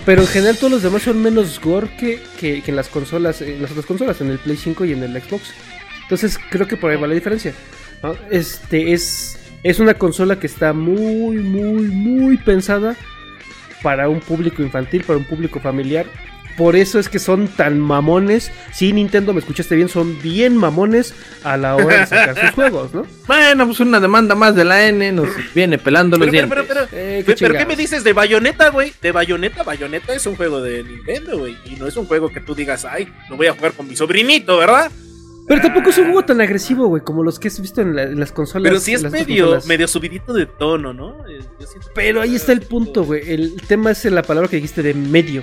Pero en general todos los demás son menos gore que, que, que en las consolas, en las otras consolas, en el Play 5 y en el Xbox. Entonces creo que por ahí va la diferencia. ¿no? Este es, es una consola que está muy, muy, muy pensada para un público infantil, para un público familiar. Por eso es que son tan mamones. Sí, Nintendo, me escuchaste bien, son bien mamones a la hora de sacar sus juegos, ¿no? Bueno, pues una demanda más de la N nos viene pelando los Pero, pero, dientes. pero, pero, Eh, pero, ¿qué me dices de Bayonetta, güey? De Bayonetta, Bayonetta es un juego de Nintendo, güey. Y no es un juego que tú digas, ay, lo voy a jugar con mi sobrinito, ¿verdad? Pero tampoco es un juego tan agresivo, güey, como los que has visto en, la- en las consolas. Pero sí es medio, medio subidito de tono, ¿no? Eh, yo Pero ahí está el punto, güey. El tema es la palabra que dijiste de medio.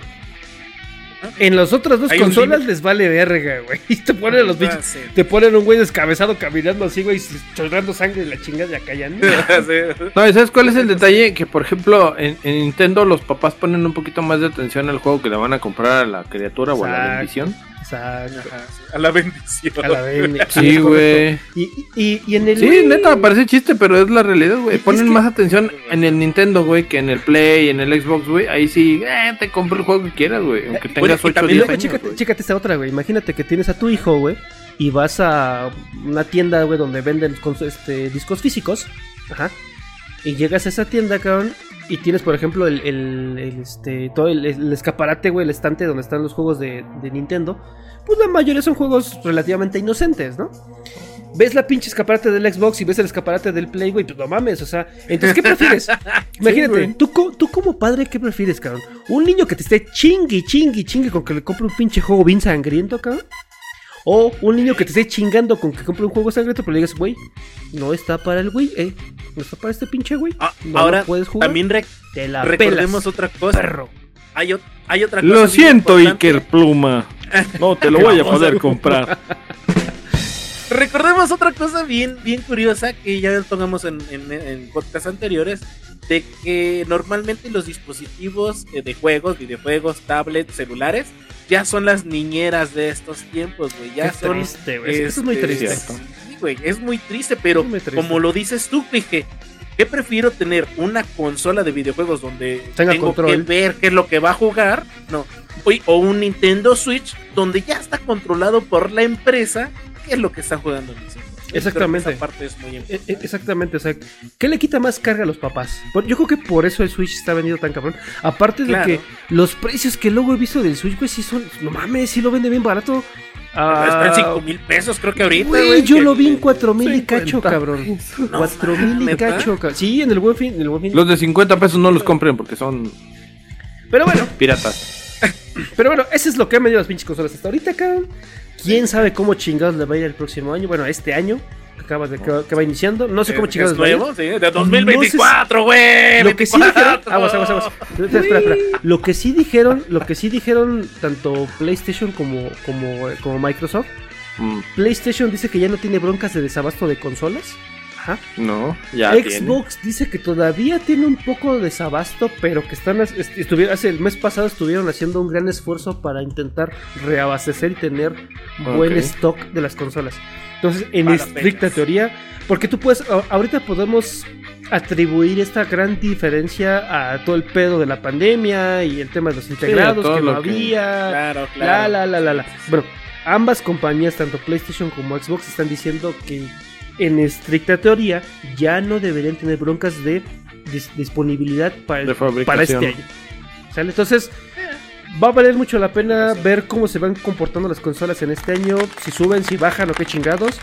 En las otras dos consolas les vale verga, güey. Y te ponen los Ah, bichos. sí. Te ponen un güey descabezado caminando así, güey, chorrando sangre y la chingada ya callan. Sí. No, ¿y ¿sabes cuál es el detalle? Que por ejemplo en, en Nintendo los papás ponen un poquito más de atención al juego que le van a comprar a la criatura o a la bendición. Exacto. Ajá, sí. A la bendición. A la vez. Sí, güey. Y, y, y en el. Sí, neta, parece chiste, pero es la realidad, güey. Ponen que- más atención en el Nintendo, güey, que en el Play, en el Xbox, güey. Ahí sí, eh, te compro el juego que quieras, güey. Aunque bueno, tengas y 8 o también 10 Luego, años, chécate, esta otra, güey. Imagínate que tienes a tu hijo, güey, y vas a una tienda, güey, donde venden con- este, discos físicos. Ajá. Y llegas a esa tienda, cabrón, y tienes, por ejemplo, el, el- el, este, todo el, el escaparate, güey, el estante donde están los juegos de, de Nintendo. Pues la mayoría son juegos relativamente inocentes, ¿no? Ves la pinche escaparate del Xbox y ves el escaparate del Play, güey, pues no mames, o sea, entonces, ¿qué prefieres? Imagínate, güey. tú, tú como padre, ¿qué prefieres, cabrón? ¿Un niño que te esté chingui, chingui, chingui con que le compre un pinche juego bien sangriento, cabrón? O un niño que te esté chingando con que compre un juego sangriento, pero le digas, güey, no está para el güey, eh, no está para este pinche güey. Ah, No ahora, lo puedes jugar. también rec- te la recordemos pelas, otra cosa. perro. Hay, hay otra cosa. Lo siento. Iker Pluma. No te lo voy a poder comprar. Recordemos otra cosa bien, bien curiosa que ya tocamos en, en, en podcasts anteriores, de que normalmente los dispositivos eh, de juegos, videojuegos, tablets, celulares, ya son las niñeras de estos tiempos, güey. Ya Qué son... triste, güey. Eso es muy este, triste. sí, güey, es muy triste, pero Es muy triste. como lo dices tú, dije, ¿qué prefiero tener? ¿Una consola de videojuegos donde Tenga tengo control. que ver qué es lo que va a jugar? No. O, o un Nintendo Switch donde ya está controlado por la empresa qué es lo que están jugando mis hijos. Exactamente. Esa parte es muy E- importante. e- Exactamente, o sea, ¿qué le quita más carga a los papás? Yo creo que por eso el Switch está vendido tan cabrón. Aparte de que los precios que luego he visto del Switch, güey, sí son. No mames, sí lo vende bien barato. Pero está en Ah, 5 mil pesos, creo que ahorita. Güey, yo que- lo vi en 4 mil y 50. cacho, cabrón. No 4 mil y cacho, cabrón. Sí, en el buen fin. En el buen fin. Los de 50 pesos no los compren porque son Pero bueno, piratas. pero bueno, eso es lo que han vendido las pinches consolas hasta ahorita, cabrón. ¿Quién sabe cómo chingados le va a ir el próximo año? Bueno, este año, que, acaba de, que, va- que va iniciando. No sé cómo Es- chingados es le va a ir. nuevo, sí, de 2024, güey. Lo que sí dijeron, 24. aguas, aguas, aguas. Espera, espera, espera. Lo que sí dijeron, lo que sí dijeron tanto PlayStation como, como, como Microsoft. Mm, PlayStation dice que ya no tiene broncas de desabasto de consolas. Ajá. no, ya Xbox dice que todavía tiene un poco de desabasto, pero que están est- estuvieron hace el mes pasado estuvieron haciendo un gran esfuerzo para intentar reabastecer y tener buen stock de las consolas. Entonces, en Para estricta teoría, porque tú puedes, ahorita podemos atribuir esta gran diferencia a todo el pedo de la pandemia y el tema de los integrados que no que- había. Claro, La, claro. la, la, la, la. Bueno, ambas compañías, tanto PlayStation como Xbox, están diciendo que en estricta teoría ya no deberían tener broncas de dis- disponibilidad para, De fabricación. para este año. ¿Sale? Entonces, va a valer mucho la pena ver cómo se van comportando las consolas en este año, si suben, si bajan o qué chingados.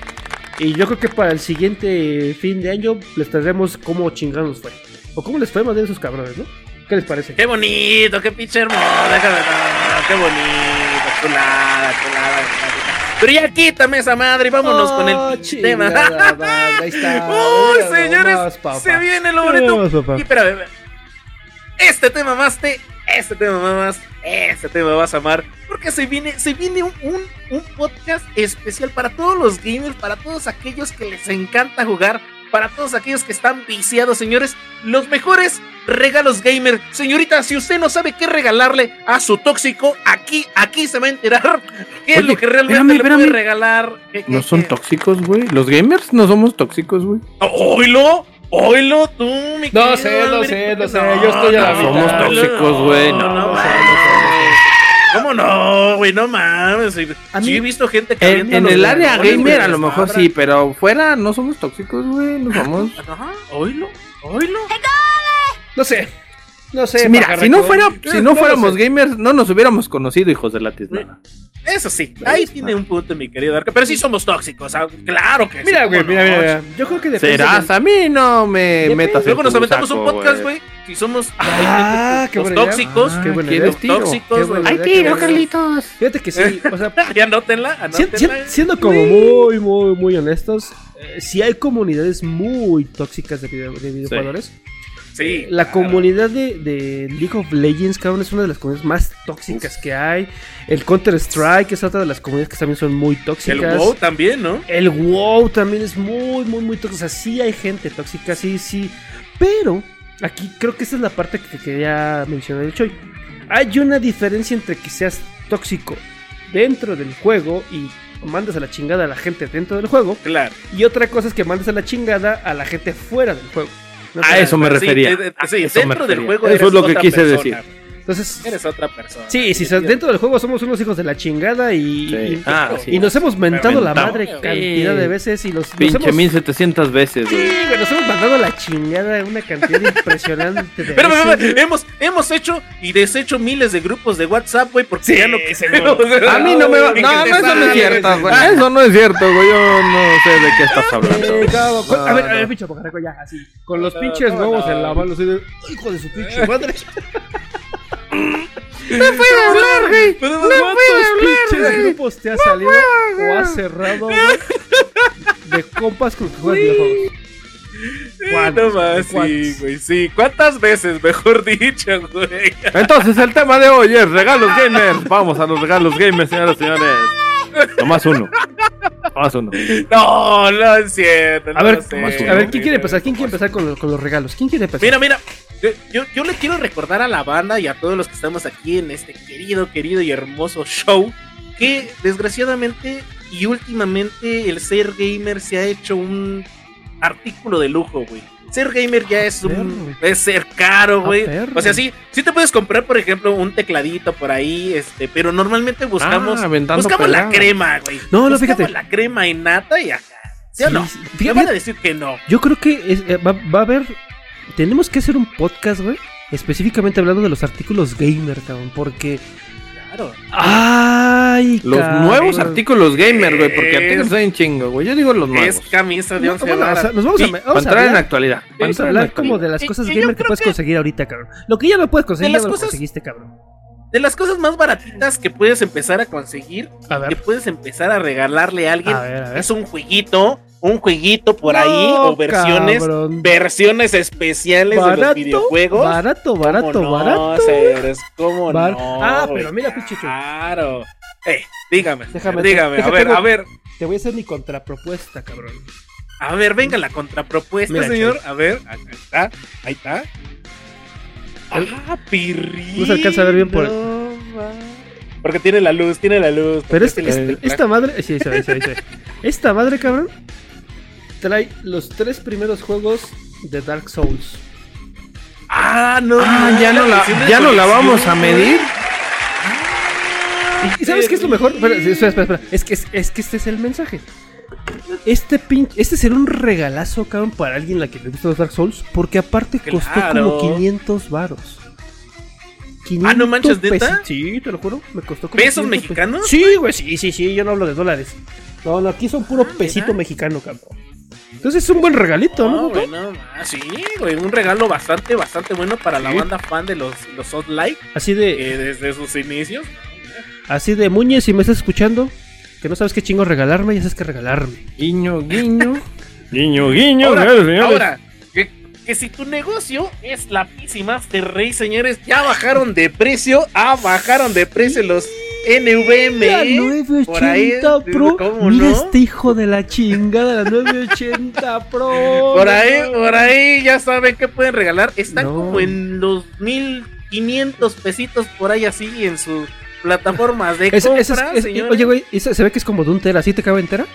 Y yo creo que para el siguiente fin de año les traeremos cómo chingados fue. O cómo les fue más bien esos cabrones, ¿no? ¿Qué les parece? Qué bonito, qué pinche hermoso. Qué bonito, chulada, chulada. Pero ya quítame esa madre y vámonos con el tema. ahí está. Uy, Mira señores, nomás, se viene lo bonito. nomás, papá. Y espérame, espérame. este tema más te, este tema más, este tema vas a amar. Porque se viene, se viene un, un, un podcast especial para todos los gamers, para todos aquellos que les encanta jugar, para todos aquellos que están viciados, señores. Los mejores regalos gamer. Señorita, si usted no sabe qué regalarle a su tóxico, aquí, aquí se va a enterar qué es lo que realmente espérame, le puede regalar. ¿Qué- qué- No son qué? tóxicos, güey. Los gamers no somos tóxicos, güey. Oílo, oílo tú, mi No sé, no sé, no sé, yo estoy a la no. Somos tóxicos, güey, no, no no. ¿Cómo no, güey? No mames. Mí- sí he visto gente que En, en el área gamer a lo mejor sí, pero fuera no somos tóxicos, güey. No somos. Ajá, oílo, oílo. No sé. No sé. Sí, mira, si no, fuera, pajarraco. si no fuéramos gamers, no nos hubiéramos conocido, hijos de la tiznada. Eso sí, ahí tiene un punto, mi querido Arca. Pero sí somos tóxicos, ah, claro que sí. Mira, güey, ¿cómo mira, no? mira, mira. Yo creo que depende. Serás, a mí no me Depende. metas en Luego nos aventamos un podcast, güey. Si somos Ah, los qué idea. tóxicos, Ah, qué buena ¿quieres idea. tóxicos, güey. ¡Ay, tiro. Carlitos! Fíjate que sí, o sea, Y anótenla, si- anótenla. si- siendo como muy, muy, muy honestos, eh, sí hay comunidades muy tóxicas de, video- de videojugadores. Sí. La claro. comunidad de, de League of Legends, cabrón, es una de las comunidades más tóxicas que hay. El Counter Strike es otra de las comunidades que también son muy tóxicas. El WoW también, ¿no? El WoW también es muy, muy, muy tóxico. O sea, sí hay gente tóxica, sí, sí. Pero aquí creo que esa es la parte que quería mencionar el Choi. Hay una diferencia entre que seas tóxico dentro del juego y mandas a la chingada a la gente dentro del juego. Claro. Y otra cosa es que mandas a la chingada a la gente fuera del juego. ¿No? A eso me refería. A sí, eso me dentro del refería. juego Eso eres es lo que quise persona. decir. Entonces, Eres otra persona. sí, sí, dentro del juego somos unos hijos de la chingada y, Sí. y- Ah, y sí. nos hemos mentado la madre cantidad de veces y los, nos Pinche hemos- 1700 veces, Sí, güey. nos hemos mandado la chingada una cantidad impresionante de Pero, pero, veces, pero, hemos, hemos hecho y deshecho miles de grupos de WhatsApp, güey, porque Sí, ya no queremos. A mí no me va. No, no, eso no es cierto, güey. Eso no es cierto, güey. Yo no sé de qué estás hablando. A ver, a No, ver, no. pinche ya, así. Con los No, pinches no, huevos no. en la mano, así de. Hijo de su pinche madre. hablar, güey. Pero No ¿cuántos puedo pinches güey. grupos te ha salido o has cerrado, güey? De compas con que juegas videojuegos. No ¿Cuántos, más, sí, güey, sí. ¿Cuántas veces, mejor dicho, güey? Entonces, el tema de hoy es regalos gamers. Vamos a los regalos gamers, señoras y señores. Nomás uno. Nomás uno. No, no es cierto. A no ver, lo sé, a ver, ¿quién quiere no, empezar? ¿Quién quiere empezar con, los- con los regalos? ¿Quién quiere empezar? Mira, mira. Yo, yo, yo le quiero recordar a la banda y a todos los que estamos aquí en este querido, querido y hermoso show que desgraciadamente y últimamente el ser gamer se ha hecho un artículo de lujo, güey. Ser gamer ya es un es ser caro, güey. O sea, sí, sí te puedes comprar, por ejemplo, un tecladito por ahí, este, pero normalmente buscamos Ah, buscamos la crema, güey. No, no, Buscamos fíjate. la crema innata y acá. ¿Sí, o no? sí. Fíjate, van a decir que no. Yo creo que es- eh, va, va a haber. Tenemos que hacer un podcast, güey. Específicamente hablando de los artículos gamer, cabrón. Porque. Claro. ¡Ay! Los cabrón! nuevos artículos gamer, güey. Porque Es- artículos hay un chingo, güey. Yo digo los nuevos. Es camisa de No, 11 bueno, o sea, varas. nos vamos a, Sí, vamos Para a entrar en hablar, actualidad. Para vamos a en hablar como actualidad. de las Y- cosas yo gamer que puedes que- conseguir ahorita, cabrón. Lo que ya no puedes conseguir, De ya lo conseguiste, cabrón. De las cosas más baratitas que puedes empezar a conseguir, A que puedes empezar a regalarle a alguien, A ver, a ver. es un jueguito, un jueguito por ahí, No, o versiones, cabrón. versiones especiales de los videojuegos. barato, ¿Cómo barato, no, barato. Ceres? ¿Cómo Bar- no? Ah, pero mira, pinche. Claro. Eh, dígame, Déjame- dígame, a ver, tengo- a ver, Te voy a hacer mi contrapropuesta, cabrón. a ver, venga la contrapropuesta, Mira, señor. A ver, ahí está, ahí está. Ah, pirri. No se alcanza a ver bien por el- Porque tiene la luz, tiene la luz. Pero porque es- el- es- el- esta madre. Sí, se ve, se ve, se ve. Esta madre, cabrón. Trae los tres primeros juegos de Dark Souls. Ah, no. Ah, ya no la, ya no la vamos a medir. ¿Y sabes qué es lo mejor? Espera, espera, espera, espera. Es, que, es, es que este es el mensaje. Este pin, este será un regalazo, cabrón, para alguien a la que le gusta los Dark Souls. Porque aparte costó Claro. como 500 varos. 500 Ah, ¿no manches, neta? Sí, te lo juro. Me costó como ¿Pesos 500 mexicanos? Sí, güey, sí, sí, sí. Yo no hablo de dólares. No, no, aquí son puro Ah, pesito mexicano, cabrón. Entonces es un buen regalito, ¿no? No, Coco? güey, no, ma, sí, güey, un regalo bastante, bastante bueno para la banda fan de los, los Soft Light, Así de, eh, desde sus inicios. así de Muñez, si me estás escuchando, que no sabes qué chingo regalarme, ya sabes qué regalarme. Guiño, guiño. guiño, guiño, Ahora, señores, señores. ahora, que, que si tu negocio es la PC Master Race, señores, ya bajaron de precio, ah, bajaron de precio los NVMe. La por ahí, 980 Pro. ¿cómo Mira no? este hijo de la chingada, la 980 Pro. Por ahí, por ahí, ya saben qué pueden regalar. Están No. como en los 1500 pesitos por ahí así en sus plataformas de compra, es- es- señores. oye, güey, se ve que es como de un tera, ¿sí te cabe entera?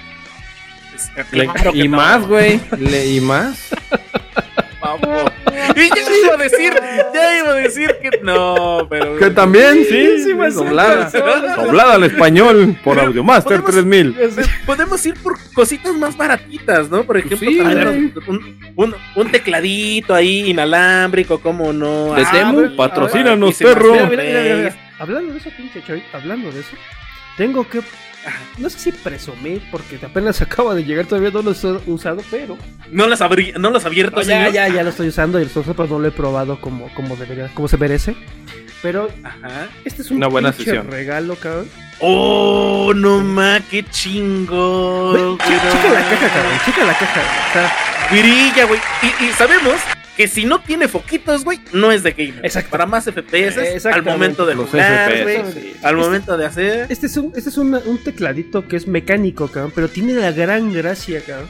Le- Claro que y más, güey. Le- y más. Y ya iba a decir, ya iba a decir que no, pero. Que también, sí, Sí, hace doblada. Doblada al español por Pero Audiomaster podemos- 3000. Podemos ir por cositas más baratitas, ¿no? Por ejemplo, Sí, un, un- un tecladito ahí inalámbrico, ¿cómo no? De Ah, Temu, güey, patrocínanos, me perro. hace Mira, mira, mira, mira. Race. Hablando de eso, pinche Choy, hablando de eso, tengo que. No sé si presumir, porque apenas acaba de llegar, todavía no lo he usado, pero. No las abrí, no las abierto, ya, ya, ya lo estoy usando y el software pues, no lo he probado como, como debería, como se merece. Pero Ajá. este es un Una buena sesión. regalo, cabrón. Oh, no ma, qué chingo. Ve, chica, chica la caja, cabrón, chica la caja. O sea, Brilla, güey. Y, y sabemos que si no tiene foquitos, güey, no es de gamer. Exacto. Para más FPS, al momento de Los jugar, FPS, güey. sí. Al momento de hacer. este es, un, este es una- un tecladito que es mecánico, cabrón, pero tiene la gran gracia, cabrón.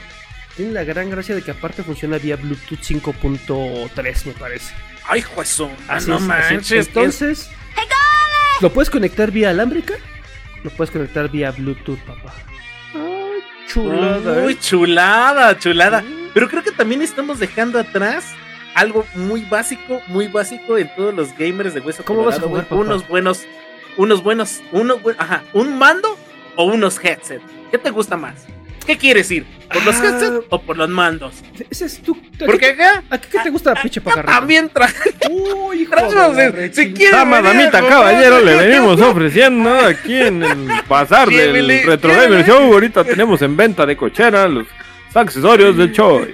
Tiene la gran gracia de que aparte funciona vía Bluetooth 5.3, me parece. Ay, juezo. Así no es, así es. manches. Entonces, lo puedes conectar vía alámbrica, lo puedes conectar vía Bluetooth, papá. Ay, chulada. Muy ¿eh? chulada, chulada. Pero creo que también estamos dejando atrás algo muy básico, muy básico en todos los gamers de hueso ¿Cómo vas a jugar? Unos buenos, unos buenos, unos buen- ajá, un mando o unos headset. ¿Qué te gusta más? ¿Qué quieres ir? ¿Por los Ah. headsets o por los mandos? Ese es tu. Porque acá ¿A qué te gusta la pinche pajarraca? también traje. Uy, hijo traemos, de la re si quieres Dama, venir a damita, jugar, caballero, le venimos ofreciendo aquí en el Llévele, del Retro. Gamer Show. Ahorita tenemos en venta de cochera los accesorios del show.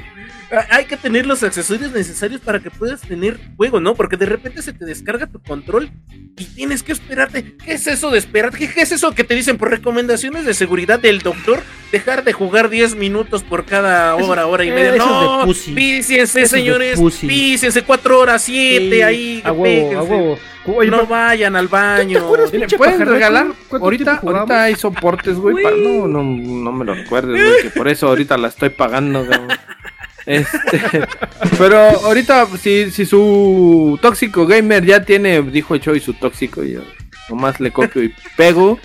Ah, Hay que tener los accesorios necesarios para que puedas tener juego, ¿no? Porque de repente se te descarga tu control y tienes que esperarte. ¿Qué es eso de esperar? ¿Qué, qué es eso que te dicen por recomendaciones de seguridad del doctor? Dejar de jugar 10 minutos por cada Eso- hora, hora y eh, media. eso es de No, pussy. píciense, Eso es de señores. pussy. Píciense 4 horas, 7 Sí, ahí. A huevo, a péguense. huevo. Oye, no vayan al baño. ¿Te acuerdas, Mire, pinche pueden pajarraco? regalar. ¿Cuánto Ahorita, ahorita hay soportes, güey. No, no, no me lo recuerdes, güey. Que por eso ahorita la estoy pagando, cabrón. Este, pero ahorita, si, si su tóxico gamer ya tiene, dijo Choi, su tóxico, y yo nomás le copio y pego.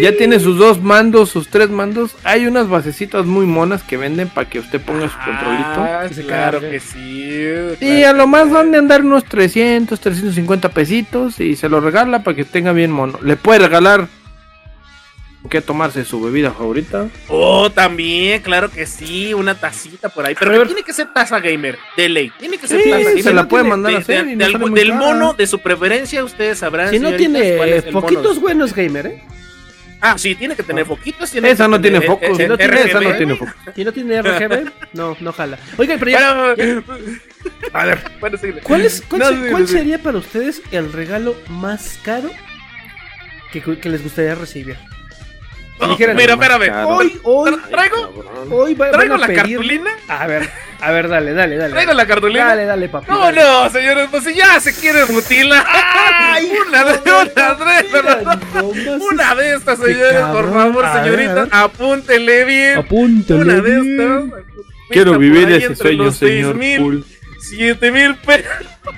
Ya tiene sus dos mandos, sus tres mandos. Hay unas basecitas muy monas que venden para que usted ponga su controlito. Ah, claro que sí. Y a lo más van de andar unos 300, 350 pesitos y se lo regala para que tenga bien mono. Le puede regalar que tomarse su bebida favorita. Oh, también, claro que sí, una tacita por ahí. Pero tiene que ser taza gamer, de ley. Tiene que ser Sí, taza se gamer. la No puede tiene- mandar a hacer de- no algún- del cara. mono de su preferencia, ustedes sabrán. Si no tiene cuál es el mono foquitos de- buenos, gamer, ¿eh? Ah, sí, tiene que tener foquitos. tiene Esa que no tiene tener, foco. eh, Si eh, no tiene, esa no tiene foco. Si no tiene RGB, no, no jala. Oigan, pero ya. Bueno, A ver, bueno. ¿Cuál, es, cuál, No, se- sí, cuál sí. sería para ustedes el regalo más caro que, que les gustaría recibir? Dijeran- mira, espérame. Hoy, hoy, Traigo, hoy va- van traigo a la pedir- cartulina. A ver, a ver, dale, dale, dale. Traigo la cartulina. Dale, dale, papi. No, dale. no, señores, pues si ya se quiere mutilar. Ay, una de una de una, de estas, señores, por favor, señorita, apúntele bien. Apúntale. Una de bien. estas. quiero vivir ese sueño, señor 6,000, Pool. 7 mil pesos.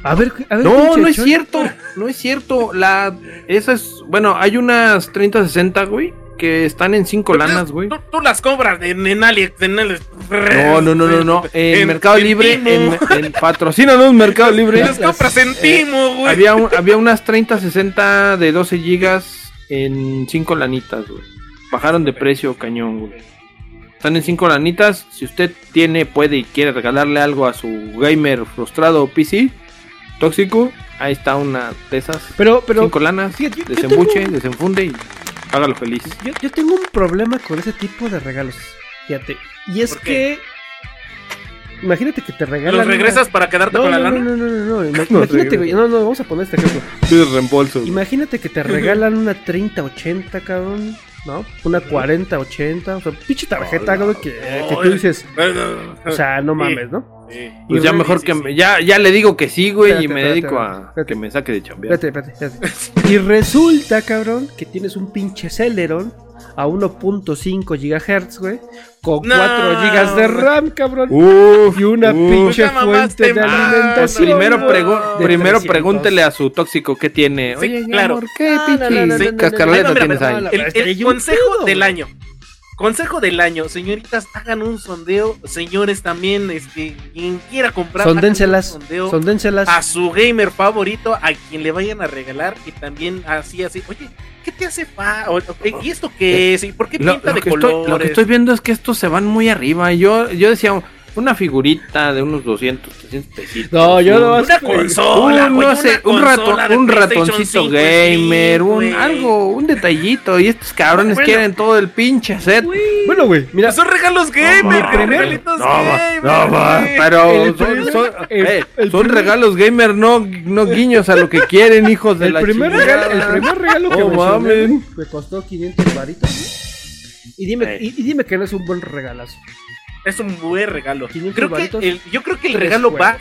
A ver, a ver. No, no es cierto, no es cierto. La, esas, bueno, hay unas 3060, güey, que están en 5 lanas, güey. Tú, tú las cobras en, en Alex, en Alex. No, no, no, no, no. En, Mercado Libre, Timo. en, en patrocínanos Mercado Libre. Las compras en Timo, güey. Había, un- había unas 3060 de 12 gigas en 5 lanitas, güey. Bajaron de precio cañón, güey. Están en 5 lanitas. Si usted tiene, puede y quiere regalarle algo a su gamer frustrado PC tóxico, ahí está una de esas. Pero, pero. 5 lanas, fíjate, yo- yo desembuche, tengo- desenfunde y Hágalo feliz. Yo, yo tengo un problema con ese tipo de regalos. Fíjate. Y es ¿Por qué? que. Imagínate que te regalan. ¿Los una- regresas para quedarte No, con la no, lana? no, no, no, no. Imagínate, güey. No, no, vamos a poner este ejemplo. Pides reembolso. Imagínate que te regalan una 30-80, cabrón. ¿No? Una 40-80. O sea, pinche tarjeta, güey, que, que tú dices. O sea, no mames, ¿no? Sí. Pues Y ya mejor sí, que sí. me- ya, ya le digo que sí, güey, y Espérate, me espérate, dedico a espérate. que me saque de chambear. Espérate, espérate, espérate. Y resulta, cabrón, que tienes un pinche Celeron a 1.5 GHz, güey. Con No. 4 GB de RAM, cabrón. Uf, y una uf. pinche fuente de alimentación. Primero, pregu- de primero 300. pregúntele a su tóxico qué tiene. Sí, Oye, claro. amor, ¿qué pinche no, no, cascaroleta tienes ahí? El, el consejo del año. Consejo del año, señoritas, hagan un sondeo. Señores, también, este, quien quiera comprar, Sondénselas. un sondeo Sondénselas. a su gamer favorito, a quien le vayan a regalar, y también así, así, oye, ¿qué te hace fa? o- o- ¿Y esto qué es? ¿Y por qué Lo, pinta lo de que colores? estoy, lo que estoy viendo es que estos se van muy arriba. Yo, yo decía, una figurita de unos 200, 300 pesitos. No, yo un- no- Una consola, un, no sé, una un, rato, consola de un PlayStation ratoncito 5 gamer, un algo, un detallito. Y estos cabrones Bueno. quieren todo el pinche set. Bueno, güey, mira. Son regalos gamer, regalitos No, va, gamer. no, va, güey. pero El son, primer- son- el- eh, el son primer- regalos gamer, no, no guiños a lo que quieren, hijos de El la primer, chingada. regalo, el primer regalo que No me costó 500 varitos. güey. Y dime, y, y dime que no es un buen regalazo. Es un buen regalo. 500 Creo que el, yo creo que el regalo juegos. va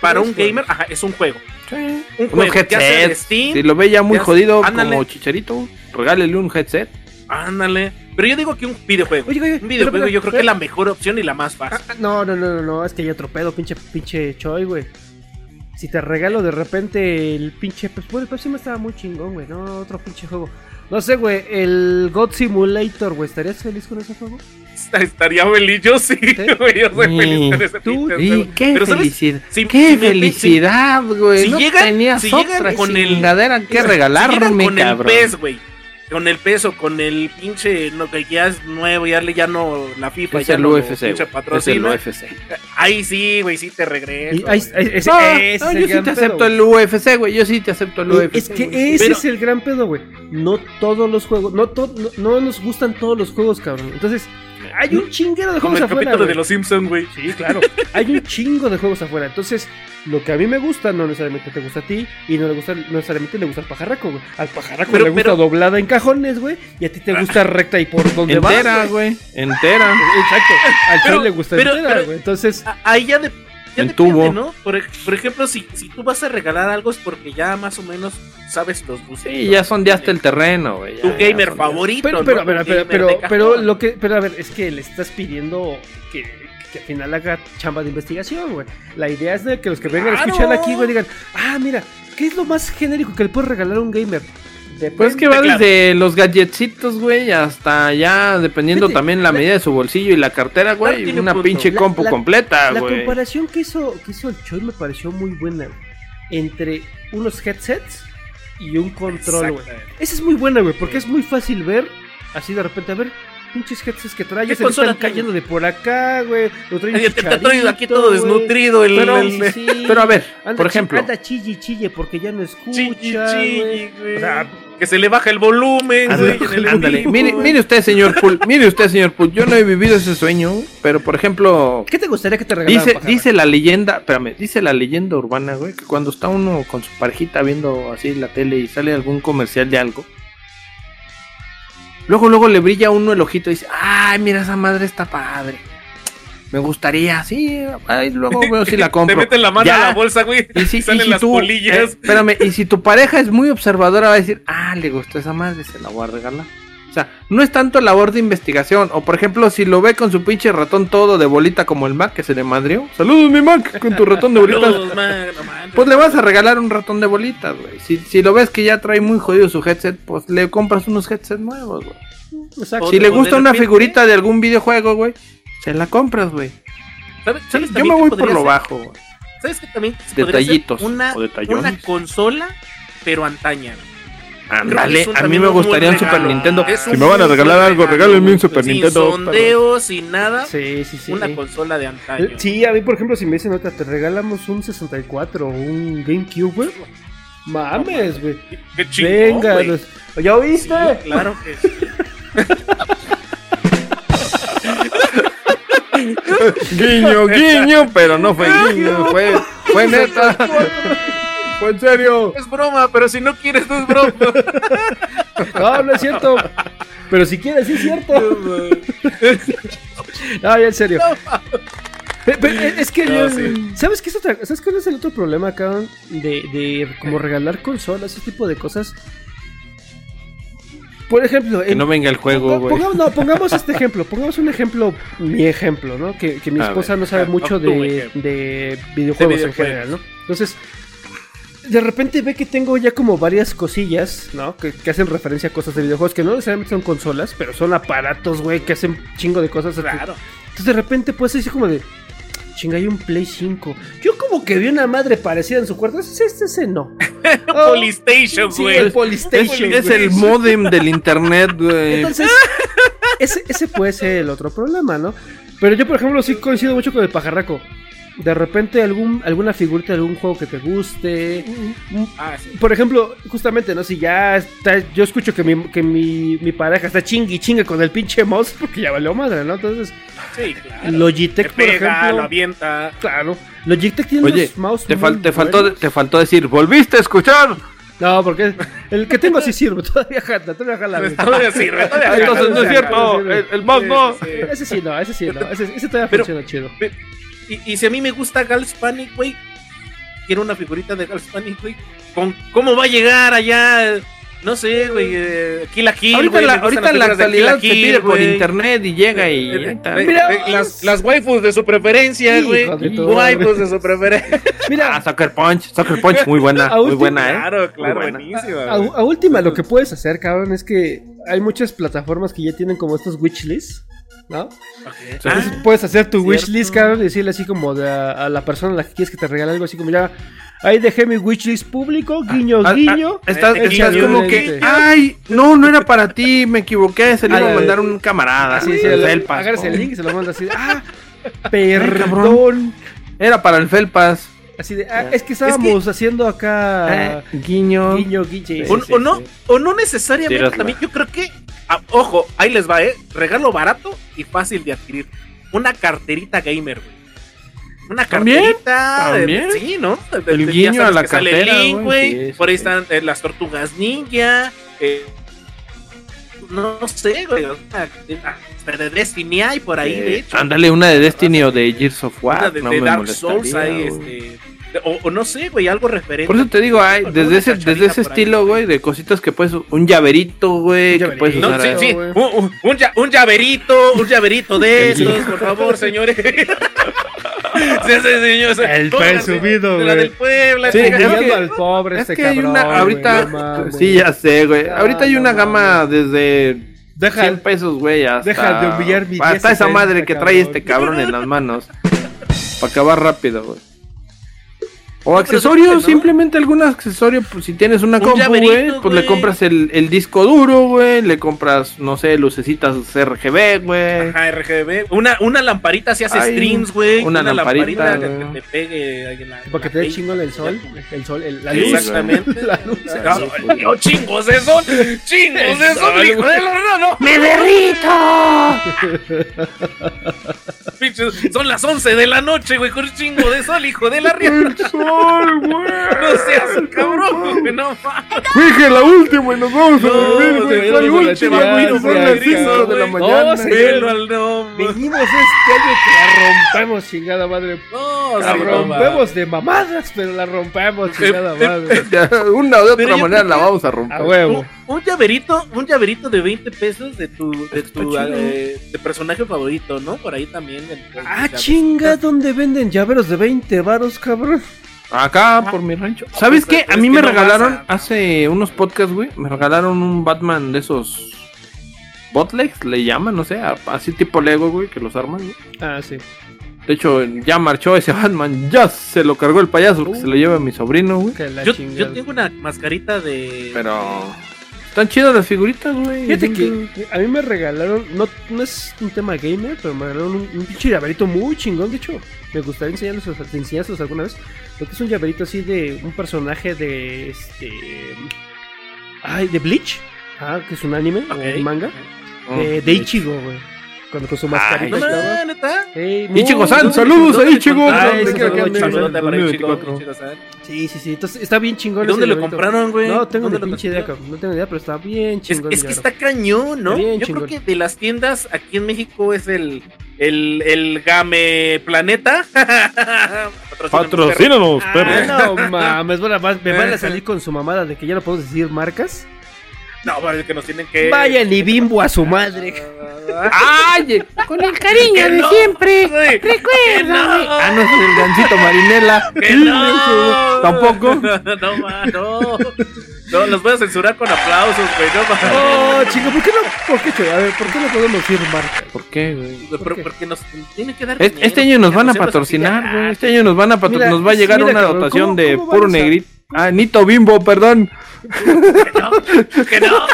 para un juegos. gamer, ajá, es un juego. Sí. Un Unos juego, ya sea de headsets. Steam, Si lo ve ya muy ya- jodido ándale. como chicharito, regálele un headset. ándale. Pero yo digo que un videojuego. Oye, oye, un videojuego pero, yo pero, creo que es la mejor opción y la más Ah, fácil. ah, no, no, no, no, no, es que hay otro pedo, pinche, pinche Choi, güey. Si te regalo de repente el pinche. Pues bueno, el me estaba muy chingón, güey. No, otro pinche juego. No sé, güey, el God Simulator, güey. ¿Estarías feliz con ese juego? Estaría feliz, yo sí, güey, yo soy Sí. feliz con ese Tú- pinche Y juego. qué Pero, ¿sabes? felicidad. Si- qué si felicidad, güey. si no llegan- tenías si otra con el- chingadera que Si regalarme, con cabrón. el PES, güey. Con el peso, con el pinche, no, que ya es nuevo, ya, le- ya no, la FIFA es ya el no lo UFC, pinche. Es el patrocina. UFC. Ahí sí, güey, sí te regreso. Y ahí- ahí- ese- No, ese yo sí te pedo, acepto el UFC, güey. Yo sí te acepto el Eh, UFC. Es que ese Pero- es el gran pedo, güey. No todos los juegos, no, to- no, no nos gustan todos los juegos, cabrón. Entonces, hay un chinguero de Como juegos el afuera. capítulo de los Simpsons, güey. Sí, claro. Hay un chingo de juegos afuera. Entonces, lo que a mí me gusta no necesariamente te gusta a ti y no le gusta no necesariamente le gusta al pajarraco, güey. Al pajarraco Pero- le gusta pero- doblada en cajones, güey, y a ti te gusta recta y por donde vas. Entera, güey. Entera. Exacto. Al Pero- le gusta pero- entera, güey. Entonces, Ahí ya, de, ya En depende, tubo. ¿no? Por, por ejemplo, si, si tú vas a regalar algo es porque ya más o menos sabes los gustos. Sí, ya sondeaste el terreno, güey. Tu ya- ya gamer sondeaste. favorito. pero ¿no? pero Tu pero pero, pero, pero lo que pero a ver, es que le estás pidiendo que, que al final haga chamba de investigación, güey. La idea es de que los que vengan a ¡Claro! escuchar aquí, güey, digan, "Ah, mira, ¿qué es lo más genérico que le puedes regalar a un gamer?" Pues es que va Claro. desde los gadgetsitos, güey, hasta ya, dependiendo también la, la- medida de su bolsillo y la cartera, Claro, güey, tiene una pinche La- compu la- completa, La güey. comparación que hizo, que hizo el Choi me pareció muy buena. Entre unos headsets y un control, güey. Esa es muy buena, güey, porque es muy fácil ver, así de repente, a ver, pinches headsets que trae, ¿Qué ya se están tiene? cayendo de por acá, güey. Lo traen Ay, Te, aquí todo desnutrido el, Pero- el- Sí, sí. Pero a ver, Anda por ejemplo, Anda chille, chille, porque ya no escucha, Chilli, chilli, güey. güey. O sea, que se le baja el volumen, güey. ándale. Mire, usted, señor Pool, mire usted, señor Pool, yo no he vivido ese sueño, pero por ejemplo, ¿Qué te gustaría que te regalaran, dice, dice la leyenda, espérame, dice la leyenda urbana, güey, que cuando está uno con su parejita viendo así la tele y sale algún comercial de algo, luego, luego le brilla a uno el ojito y dice, ay, mira, esa madre está padre. Me gustaría, sí, ay, luego veo si la compro. Te meten la mano Ya. a la bolsa, güey. Y si, y y salen si las tú, polillas. eh, espérame, y si tu pareja es muy observadora, va a decir, ah, le gustó esa madre, se la voy a regalar. O sea, no es tanto labor de investigación. O por ejemplo, si lo ve con su pinche ratón todo de bolita como el Mac que se le madrió. Saludos, mi Mac, con tu ratón de bolitas. Saludos, man, no manches. Pues le vas a regalar un ratón de bolitas, güey. Si, si lo ves que ya trae muy jodido su headset, pues le compras unos headsets nuevos, güey. Exacto. Si le gusta una figurita de algún videojuego, güey, se la compras, güey. ¿Sabes- sabes Yo me voy por lo ser? bajo, güey. ¿Sabes qué también Detallitos? Una, o una consola, pero antaña. Ándale, a mí me gustaría un. Super Nintendo. Si me van a regalar algo, regalo, regálenme un Super sin Nintendo. pero- sondeo, sin nada. Sí, sí, sí. Una consola de antaño. Eh, Sí, a mí, por ejemplo, si me dicen, ahorita te regalamos un 64 o un GameCube, güey. Mames, güey. Qué chingón, Venga, los- ¿ya oíste? Sí, claro que sí. Guiño, guiño, pero no fue guiño, fue, fue neta. Fue en serio. Es broma, pero si no quieres, no es broma. No, no es cierto. Pero si quieres, sí es cierto. No, ya en serio. Es que No, yo- sí. ¿Sabes qué es otra ¿Sabes cuál es el otro problema, cabrón? De, de como regalar consolas, ese tipo de cosas. Por ejemplo, Que en- no venga el juego, ponga- güey. pongamos, no, pongamos este ejemplo. Pongamos un ejemplo, mi ejemplo, ¿no? Que, que mi esposa ver, no sabe ah, mucho de, de videojuegos en general, ¿no? Entonces, de repente ve que tengo ya como varias cosillas, ¿no? Que, que hacen referencia a cosas de videojuegos que no necesariamente son consolas, pero son aparatos, güey, que hacen chingo de cosas. Claro. Entonces de repente puede ser así como de. Chinga, hay un Play 5. Yo como que vi una madre parecida en su cuarto. Ese, ese, ese no. Oh, Polystation, sí, güey. el Es, Polystation. es el modem del internet, güey. Entonces, ese, ese puede ser el otro problema, ¿no? Pero yo, por ejemplo, sí coincido mucho con el pajarraco. De repente algún, alguna figurita de algún juego que te guste. Ah, sí. Por ejemplo, justamente, ¿no? Si ya está, yo escucho que mi, que mi, mi pareja está chingue y chingue con el pinche mouse, porque ya valió madre, ¿no? Entonces, Sí, claro. Logitech, Te por ejemplo. lo avienta. Claro, Logitech tiene Oye, unos mouse te, muy fal- te faltó, te faltó decir, ¿volviste a escuchar? No, porque el que tengo sí sirve, todavía jala, todavía jala. güey. Todavía sirve, todavía Entonces no es cierto, el, el mouse no. Ese sí no, ese sí no, ese, ese todavía Pero- funciona chido. Y, y si a mí me gusta Gals Panic, güey, quiero una figurita de Gals Panic, güey. ¿Con ¿Cómo va a llegar allá? No sé, güey. Eh, Kill la Kill, Ahorita, la, ahorita en la actualidad Kill se pide por internet y llega y... Eh, está. eh, Mira, eh, las, las waifus de su preferencia, güey. Waifus de su preferencia. Mira, Ah, Sucker Punch, Sucker Punch, muy buena, A muy última- buena, ¿eh? Claro, claro, Muy buena. buenísima. a, última lo que puedes hacer, cabrón, es que hay muchas plataformas que ya tienen como estos wishlists, ¿no? Ok. Entonces Ah, puedes hacer tu wishlist, cabrón, y decirle así como de a, a la persona a la que quieres que te regale algo, así como ya, ahí dejé mi wishlist público, guiño, Ah, ah, guiño. Estás, Eh, estás guiño, como que, ay, no, no era para ti, me equivoqué, se lo iba a Ah, mandar un camarada. Así, sí, el le- Felpas. agarras el Oh. link y se lo mandas así, ah, perdón. Era para el Felpas. Así de, ah, es que estábamos haciendo acá Eh, guiño. guiño, guiño. o, sí, o no, sí. o no necesariamente también. Yo creo que, ah, ojo, ahí les va, ¿eh? Regalo barato y fácil de adquirir. Una carterita gamer, güey. Una ¿También? carterita. de- ¿También? sí, ¿no? De- de- El guiño a la cartera, el link, güey, Por ahí sí. están eh, las tortugas ninja. eh, no sé, güey. o sea, hasta de Destiny hay por ahí, de hecho. Ándale, una de Destiny o de Gears of Una War. de, no de me Dark Souls hay, este. O, o no sé, güey, algo referente. Por eso te digo, hay, desde ese, desde ese estilo, güey, de cositas que puedes. Un llaverito, güey, que puedes No, usar. sí, ahí. sí, güey. un, un- un lla- un llaverito, un llaverito de El esos, por favor, señores. Sí, sí, señor. El presumido, La güey. del Puebla, Sí, chica. es Humillando que- al pobre Es este que hay cabrón. una, güey, ahorita, no sí, ya sé, güey. Ah, ahorita hay no una gama desde Deja, 100 pesos, güey, hasta... deja de humillar mi Hasta esa 10, madre que trae este cabrón en las manos. Para acabar rápido, güey. O accesorios, simplemente algún accesorio, pues si tienes una Un compu, güey, pues le compras el, el disco duro, güey, le compras, no sé, lucecitas RGB, güey. Ajá, RGB. Una, una lamparita si hace Ay, streams, güey. una lamparita, que, te pegue la. Para que en te dé la chingón el sol. El sol, el- la Sí, luz. Exactamente. La luz. No, no, no, chingos de sol. Chingos de sol, hijo de la- no, no. ¡Me Pinches, Son las 11 de la noche, güey, con un chingo de sol, hijo de la riata. No seas cabrón, güey, no mames. Dije la última y nos vamos a No, dormir, güey, no, no, última, no, güey. no, Son no, las no, 5 de la No, mañana. nombre. Venimos este año que la rompemos, chingada madre. No, La sí, no, rompemos de mamadas, pero la rompemos, chingada eh, madre. De una o de otra manera la vamos a A romper. huevo. Un, un llaverito, un llaverito de 20 pesos de tu, de tu chido. eh, de personaje favorito, ¿no? Por ahí también. el- el- Ah, la- chinga, ¿dónde venden llaveros de 20 varos, cabrón? Acá por mi rancho. ¿Sabes qué? A mí me regalaron a- hace unos podcasts, güey. Me regalaron un Batman de esos. Botlegs le llaman, no sé. a- Así tipo Lego, güey, que los arman, güey. Ah, sí. De hecho, ya marchó ese Batman. Ya se lo cargó el payaso. Que se lo lleva mi sobrino, güey. Yo tengo una mascarita de. Pero. Están chidas las figuritas, güey. Fíjate que a mí me regalaron, no, no es un tema gamer, pero me regalaron un, un pinche llaverito muy chingón. De hecho, me gustaría enseñarlos, enseñárselos alguna vez. Porque es un llaverito así de un personaje de este. Ay, de Bleach. Ah, que es un anime o Ok. un manga. Oh, de, de Ichigo, güey. Cuando con su mascarita. Estaba. no, neta. Ey, muy- Ichigo-san, saludos a ¿Dónde Ichigo. encontraron? Ay, donde quiera que saludos, ande. Saludos para Ichigo, 2024. Ichigo-san. Sí, sí, sí. Entonces está bien chingón. ¿Y dónde lo compraron, güey? No tengo ni ¿Dónde lo pinche idea. No tengo idea, pero está bien chingón. es que está cañón, ¿no? Yo creo que de las tiendas aquí en México es el el, el Game Planeta. Patrocínanos, Patrocínanos, Ah, perro. no mames, bueno, me van a salir con su mamada de que ya no podemos decir marcas. No, pero es que nos tienen que. Vayan y bimbo a su madre. ¡Ay! Con el cariño de no, siempre. no, Ah, no, es el gancito marinela. que no. Tampoco. No, ma, no. No, los voy a censurar con aplausos, güey. No. Oh, chico, ¿por qué no? ¿Por qué? A ver, ¿por qué no podemos decir marcas? ¿Por qué, güey? Pero porque nos tienen que dar. Este, dinero, este año nos van a patrocinar, güey. Este año nos van a patro- Mira, nos va a llegar mira, una cabrón, dotación ¿cómo- de cómo puro negrito. Ah, Nito Bimbo, perdón. "Ah, Que no.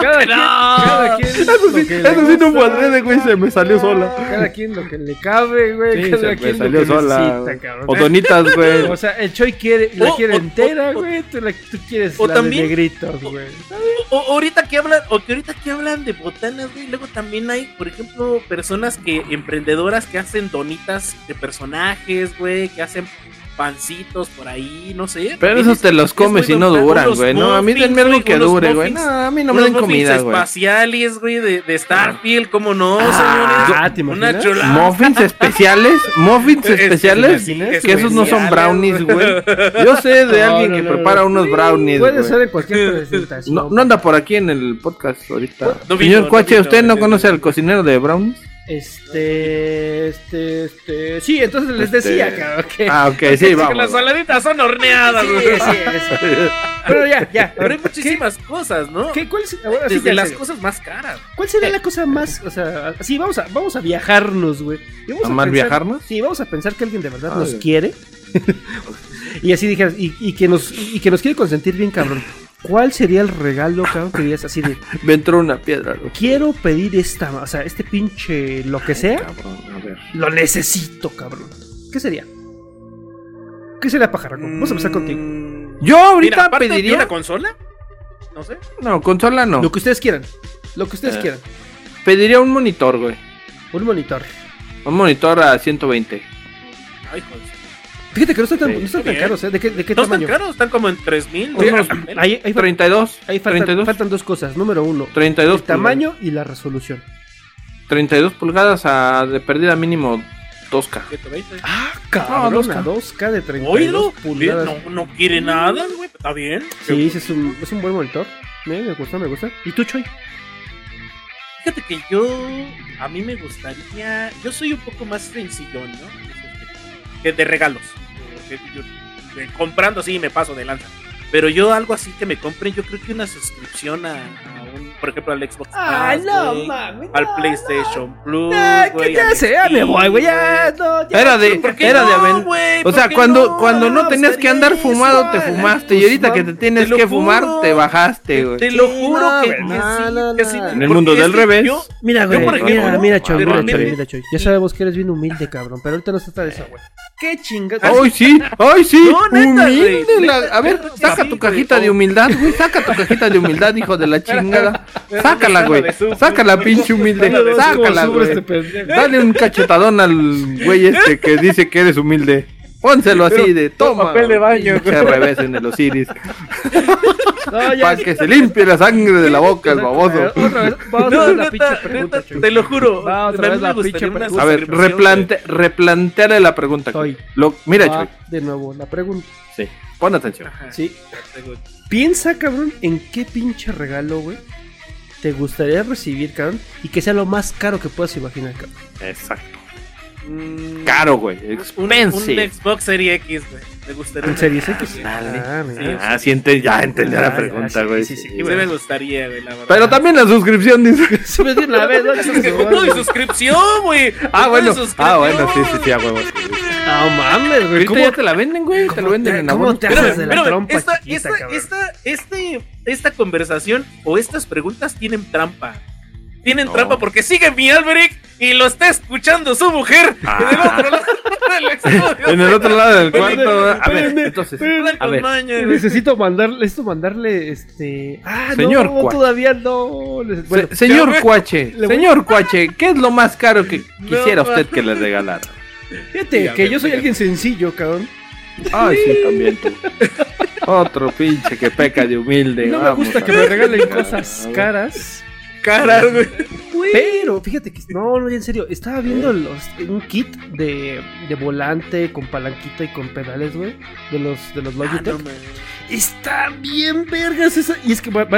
Cada Que quien, no. cada quien Eso lo sí, eso sí no fue gusta. adrede, güey, se me salió sola. Cada quien lo que le cabe, güey. Sí, cada se me quien salió lo que sola. necesita, cabrón. O donitas, güey. O sea, el Choi quiere, la O- quiere o- entera, o- güey. Tú, la- tú quieres o la también- de negritos, güey. O, o ahorita que hablan, o que ahorita que hablan de botanas, güey, luego también hay, por ejemplo, personas que, emprendedoras que hacen donitas de personajes, güey, que hacen pancitos por ahí, no sé. Pero esos es- te los es comes y no duran, güey. No, a mí denme algo que dure, güey. No, a mí no me den comida, güey. espaciales, güey, de, de Starfield, ¿cómo no, Ah, señores? ¿te Una chulada. Muffins especiales, muffins Es- especiales, que esos no son brownies, güey. Yo sé de No, alguien no, que no, prepara no. unos brownies, Puede ser en cualquier presentación. No, no anda por aquí en el podcast ahorita. Señor vino, ¿usted no no conoce al cocinero de brownies? Este, este, este. Sí, entonces les Este- decía, cabrón, que. Ah, ok, sí, vamos. las saladitas son horneadas, Sí, güey. sí, sí. Pero ya, ya. Pero hay muchísimas cosas, ¿no? ¿Qué, cuál, es- sí, Desde ya, las serio. cosas más caras. ¿Cuál sería la cosa más, o sea, sí, vamos a, vamos a viajarnos, güey. ¿A pensar- viajarnos? Sí, vamos a pensar que alguien de verdad Ah, nos quiere. y así dijeras, y, y que nos, y que nos quiere consentir bien, cabrón. ¿Cuál sería el regalo, cabrón, que dirías así de, Me entró una piedra, güey. quiero pedir esta, o sea, este pinche, lo que sea, Cabrón, a ver. lo necesito, cabrón? ¿Qué sería? ¿Qué sería, pajarraco? Vamos a empezar contigo. Mm, Yo Mira, ahorita de pediría. una consola? No sé. No, consola no. Lo que ustedes quieran. Lo que ustedes Eh. quieran. Pediría un monitor, güey. Un monitor. Un monitor a 120. Ay, joder. Fíjate que no están tan, Sí. no están tan caros, ¿eh? ¿De qué, de qué No están tamaño? caros, están como en 3000. Oye, Unos ahí, ahí, fal- 32. ahí faltan, 32. faltan dos cosas. Número uno, 32 el tamaño y la resolución. pulgadas. 32 pulgadas a de pérdida mínimo 2K. 120. Ah, cabrón, No, 2K. 2K de 32 Oílo, pulgadas. no, no quiere nada, güey. Está bien. Sí, sí, es un, es un buen monitor. Eh, me gusta, me gusta. ¿Y tú, Choy? Fíjate que yo, a mí me gustaría, yo soy un poco más sencillón, ¿no? Que de regalos. Comprando así me paso de lanza. Pero yo algo así que me compren, yo creo que una suscripción a, a un, por ejemplo, al Xbox Pass, güey, mames. al PlayStation Plus, Ah, güey, ¿Qué ya sé? Ya me voy, güey. Ya, no, ya. Era de, ¿Por qué era de no, aven-? O ¿Por sea, cuando, no? cuando no tenías que andar fumado, eso, te ay, fumaste. Y ahorita que te tienes te que fumar, te bajaste, güey. Te lo juro no, que, que no, sí, no, que no. sí. En el mundo del revés. yo- Mira, güey. mira, ¿no? mira, Choy, mira, Choy, mira, Choy. Ya sabemos que eres bien humilde, cabrón. Pero ahorita no se trata de eso, güey. ¿Qué chingas? ¡Ay, sí! ¡Ay, sí! No, Humilde. A ver, saca tu cajita de humildad, güey. Saca tu cajita de humildad, hijo de la chingada. Sácala, güey. Sácala, pinche humilde. Sácala, güey. Dale un cachetadón al güey este que dice que eres humilde. Pónselo así de toma. papel de baño, pinche revés en el osiris. No, ya. Para que se limpie la sangre de la boca, el baboso. Otra vez, vamos a No, ver la neta, pinche pregunta, neta, te lo juro. Va, otra a mí vez me la pregunta. A ver, replante, replanteale la pregunta. Lo, mira, Va, de nuevo, la pregunta. Sí. Pon atención. Ajá, Sí. Piensa, cabrón, en qué pinche regalo, güey, te gustaría recibir, cabrón, y que sea lo más caro que puedas imaginar, cabrón. Exacto. Mm, Caro, güey. un, Expensive. un Xbox Series X, güey. Me gustaría. ¿En Series X? Dale. Ah. Ah, sí, ente- ya entendí Ah, la pregunta, sí, güey. sí, sí, Sí, güey. me gustaría, güey, la verdad. Pero también la suscripción dice. Se me dio una vez, ¿no? Que y suscripción, güey. Ah, No, bueno. Ah, bueno, sí, sí, sí, a huevo. sí, sí. No mames, güey. ¿Cómo, ya te la venden, güey. Te lo cómo venden en cómo abono. te haces de la trompa esta, chiquita, esta, esta, este, esta conversación o estas preguntas tienen trampa. Tienen No. trampa porque sigue mi Alberic y lo está escuchando su mujer Ah. en el otro lado del estudio. En el otro lado del cuarto. A ver, entonces. A ver. Necesito mandarle, necesito mandarle, este... Ah, Señor no, Cuache. todavía no. Les- Bueno, se- señor ya, Cuache, voy- señor Cuache, ¿qué es lo más caro que quisiera usted que le regalara? fíjate que yo soy alguien sencillo, cabrón. Ay, sí, también tú. Otro pinche que peca de humilde. No me gusta que me regalen A cosas ver. caras. Cara, güey. Pero fíjate que no, no, en serio, estaba viendo los, un kit de, de volante con palanquita y con pedales, güey, de los de los Logitech. Ah, no, man. Está bien vergas esa. Y es que, bueno,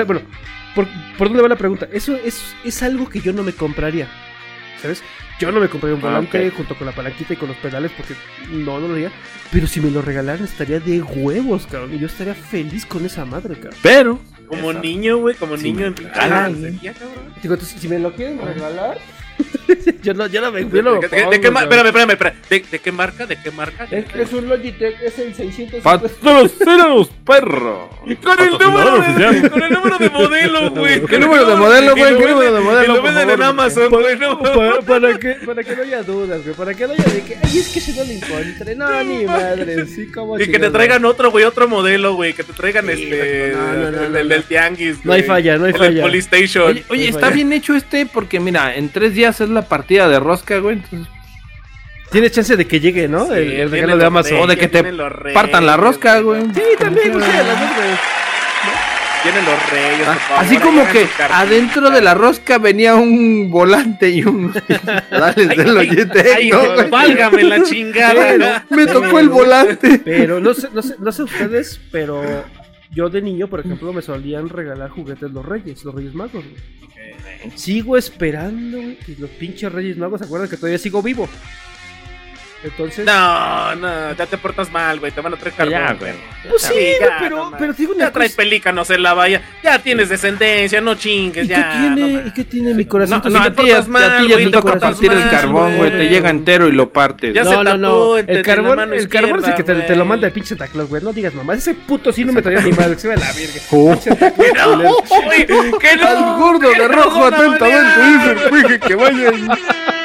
¿por, por dónde va la pregunta? Eso es, es algo que yo no me compraría. ¿Sabes? Yo no me compraría un Ah, volante junto con la palanquita y con los pedales porque no, no lo haría. Pero si me lo regalaran estaría de huevos, cabrón. Y yo estaría feliz con esa madre, cabrón. Pero, Como niño, güey, como Sí, niño en cabrón. Digo, entonces, si me lo quieren regalar, yo no, yo no me ¿De, de- de pongo, qué espérame, espérame, espérame. ¿De, de qué marca? ¿De qué marca? Es, es un Logitech, es el 600. patrocínanos, perro. Con el número de, con el número de modelo, güey. ¿Qué número de modelo, güey? Y ¿Qué número de modelo, Y lo venden en? Amazon, güey. para, para que, para que no haya dudas, güey. Para que no haya de que, ay, es que si no lo encontré. No, ni madre, sí, como Y que te traigan otro, güey, otro modelo, güey. Que te traigan Sí, este. el del, Tianguis. No hay falla, no hay falla. Polystation. Oye, está bien hecho este porque, mira, en tres días es la partida de rosca, güey. Entonces, Tienes chance de que llegue, ¿no? Sí, el, regalo de Amazon. O de que te reyes, partan la rosca, güey. Sí, también, güey. Vienen los reyes. Ah, favor, así como que adentro de la rosca venía un volante y un pedales Ay, de ay, ¿no? Válgame la chingada. Me tocó el volante. Pero no sé, no sé, no sé ustedes, pero yo de niño, por ejemplo, me solían regalar juguetes los reyes, los reyes magos, güey. Sigo esperando, güey, que los pinches reyes magos se acuerdan que todavía sigo vivo. Entonces, No, no, ya te portas mal, güey. Te van a traer carbón. Ya, güey. pues sí, ya, pero, no pero digo Ya una traes cosa. pelícanos en la valla. Ya tienes descendencia, no chingues. ¿Y qué ya, tiene? no ¿Y qué tiene mi corazón? No, si no, a ti, ya- mal, ya güey, te toca partir el carbón, güey. Te llega entero y lo partes. Ya no, se no, en El la carbón, mano el carbón es el que te, lo manda el pinche Claus, güey. No digas mamá. Ese puto sí no me traía ni madre. Que se ve la Santa Claus, No, que no. Al gordo que de no, rojo no, atentamente no, dice el que vaya.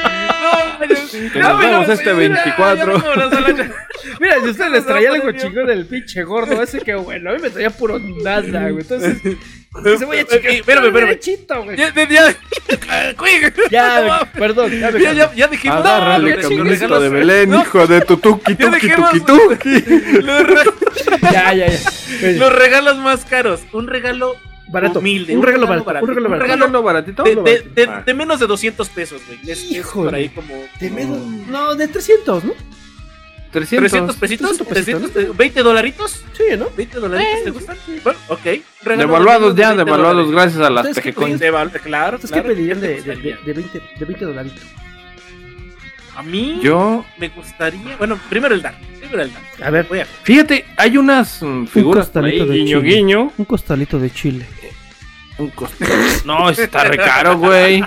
Que nos vemos este 24. Mira, si usted les traía algo chingón del pinche gordo ese, que bueno, a mí me traía puro nada, güey. Entonces, se voy a chingar. Eh, espérame, espérame. derechito, güey. Ya, ya, perdón, ya Ya, ya, dijimos. Agárrale, de Belén, hijo de tu tuki, tuki, tuki, tuki. Ya, ya, ya. Los regalos más caros. Un regalo barato. humilde, un regalo barato. Un regalo un barato. regalo ¿Regalo baratito? de, de, de- Ah. de menos de 200 pesos, güey. Es, es por ahí como De menos. No, de 300, ¿no? 300. 300 pesitos, 300 pesitos, 300, 20 dolaritos. Sí, ¿no? 20 dolaritos, ¿te gustan? Bueno, ok. Regalo Devaluados de ya, 20 devaluados gracias a las ¿Ustedes qué pejecoins. Deval- claro, ¿Ustedes claro. qué pedirían ¿Qué de, de, de, gustaría? de 20, de 20 dolaritos? A mí Yo, me gustaría. Bueno, primero el dar. Primero el dar. A ver, Voy a. fíjate, hay unas mm, figuras ahí, costalito de guiño, chile. guiño. un costalito de chile. Un costal. No, ese está re caro, güey.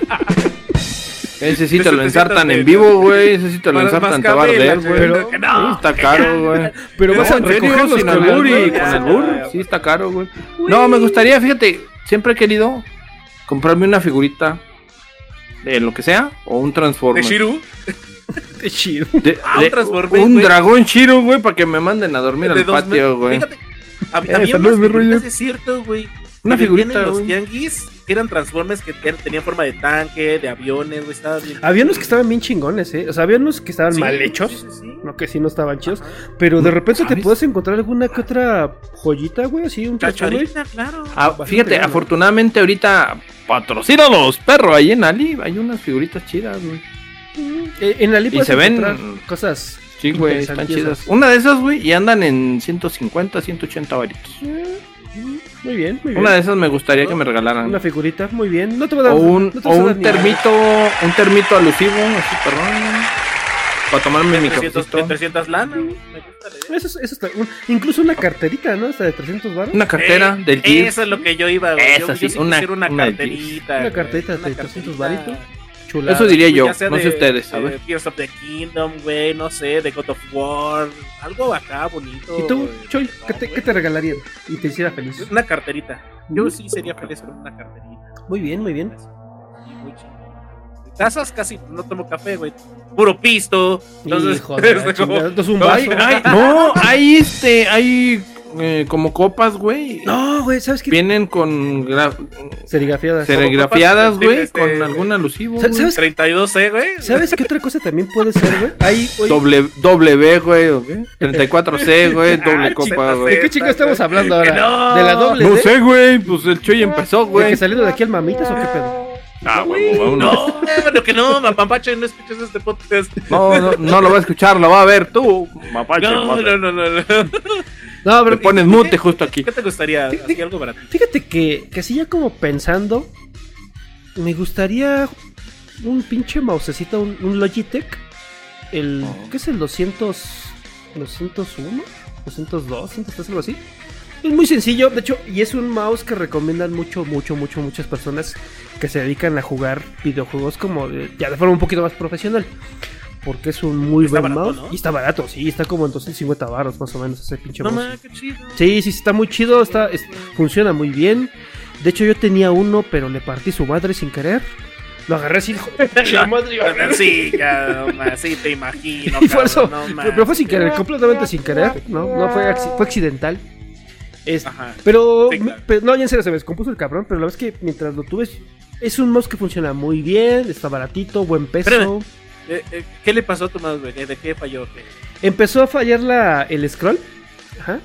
Ese sí te lo ensartan en vivo, güey. Te lo ensartan, arder, güey. pero- no, está caro, güey. Pero vas a en serio, recogerlos sin con albur y con albur. Sí, está caro, güey. No, me gustaría, fíjate, siempre he querido comprarme una figurita de lo que sea o un De Transformer. Shiru. De chido. De- Ah, un de- Transformer, un güey. dragón Shiro, güey, para que me manden a dormir de al patio, güey. Fíjate, hab- Eh, había unas es cierto, güey. Una figurita, los tianguis eran transformers que ten- tenían forma de tanque, de aviones, güey. Estaba bien. Había unos que estaban bien chingones, ¿eh? O sea, había unos que estaban Sí, mal hechos. sí, sí, sí. No, que sí no estaban chidos. Pero de repente te puedes encontrar alguna que otra joyita, güey. Así, un. Chacharita, claro. Ah, fíjate, afortunadamente ahorita patrocínalos, perro, ahí en Ali hay unas figuritas chidas, güey. Eh, en la Y puedes se ven- cosas. Sí, güey, están chidas. Una de esas, güey, y andan en 150, 180 varitos. Muy bien, muy bien. Una de esas me gustaría que me regalaran. Una figurita, muy bien. No te voy a dar O un, no te o a un termito, un termito alusivo, así, perdón. Para tomarme mi 300, cafecito. 300 lana. Eso, es- eso está. un- incluso una carterita, ¿no? Hasta de 300 baros. Una cartera Eh, del Gears. Eso es lo que yo iba. Esa Yo, sí, yo sí una- una, una carterita. Una carterita de una 300 carterita. varitos. Chulada. Eso diría yo, no sé de- ustedes, a ver. Tears of the Kingdom, güey, no sé, de God of War, algo acá bonito. ¿Y tú. Choy, No, qué te, qué te regalarían? Y te hiciera feliz. Una carterita. Yo sí sería feliz con una carterita. Muy bien, muy bien. Muy. Tazas casi no tomo café, güey. Puro pisto. Entonces, Hijo de es como- entonces un No, vaso. No, hay este, hay eh, como copas, güey. No, güey, ¿sabes qué? Vienen con gra- Serigrafiadas. serigrafiadas, güey, este, con algún alusivo. ¿Sabes, 32C, güey. ¿Sabes qué otra cosa también puede ser, güey? Hay, oye, Doble, W, güey, ¿o qué? 34C, güey, doble Ah, copa, chingada, güey. ¿de qué chingo estamos hablando ahora? No. ¿De la doble No D? sé, güey, pues el Choy empezó, ¿De güey. que saliendo de aquí al mamitas o qué pedo? Ah, güey, vámonos. No, bueno, que no, mapampache, no escuches este podcast. No, no, no lo va a escuchar, lo va a ver tú, mapache. No, no, no, no. no. No, pero pones mute justo aquí. ¿Qué te gustaría? Así algo barato. fíjate que, que así ya como pensando, me gustaría un pinche mousecito, un, un Logitech. El, Oh. ¿qué es el 200, 201? 202, 103, algo así. Es muy sencillo, de hecho, y es un mouse que recomiendan mucho, mucho, mucho, muchas personas que se dedican a jugar videojuegos como de- ya de forma un poquito más profesional. Porque es un muy Está buen barato, mouse. ¿no? Y está barato, sí, está como en 250 baros más o menos ese pinche No mouse. mames, qué chido. Sí, sí, está muy chido, está, es- funciona muy bien. De hecho, yo tenía uno, pero le partí su madre sin querer. Lo agarré así, pinche madre. Sí, ya, sí, te imagino. Y por eso, cabrón, no pero, pero fue sin querer, completamente sin querer, ¿no? No fue, fue accidental. Es- Ajá. pero, Sí, claro. pero- no, ya en serio se me descompuso el cabrón, pero la verdad es que mientras lo tuve, es- es un mouse que funciona muy bien, está baratito, buen peso. Espérame. Eh, eh, ¿Qué le pasó a tu mouse, güey? ¿De qué falló? ¿Qué? Empezó a fallar la, el scroll. Ajá.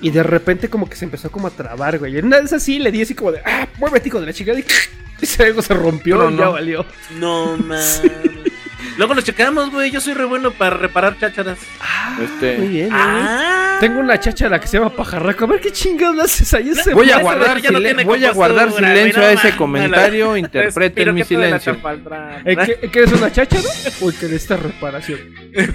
Y de repente como que se empezó como a trabar, güey. En una de esas sí le di así como de, ah, muévete hijo de la chingada. Y, y se, algo se rompió y ya valió. No mames. Luego lo checamos, güey. Yo soy re bueno para reparar chácharas. Ah, Este- muy bien, bien. Ah. Tengo una cháchara que se llama pajarraco. A ver qué chingados haces ahí ese Voy a guardar, madre ya no silen- tiene voy a guardar silencio a ese comentario, interpreten mi que de silencio. ¿En qué, es una cháchara? ¿O en qué esta reparación?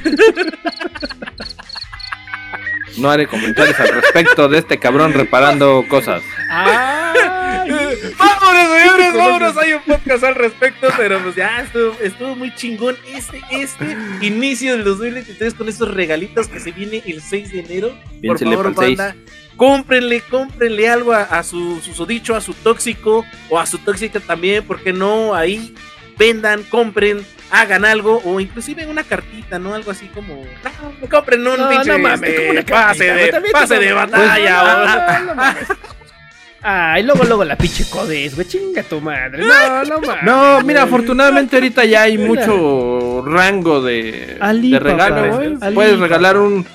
No haré comentarios al respecto de este cabrón reparando cosas. ¡Ay! Vámonos, señores, vámonos. Hay un podcast al respecto, pero pues ya estuvo, estuvo muy chingón este, este inicio del 2023 con estos regalitos que se viene el 6 de enero. Por favor, banda, cómprenle, cómprenle algo a, a su susodicho, a su tóxico o a su tóxica también, porque no ahí vendan, compren, hagan algo o inclusive una cartita, ¿no? Algo así como, no, compren un No, pinche no mames, este, una pase cartita, de, también pase de batalla. o- no mames. Ay, luego, luego la pinche codes, güey. Chinga tu madre. No, no mames. No, mira, afortunadamente ahorita ya hay mucho rango de, Ali, de regalo, papá. Ali, Puedes regalar un,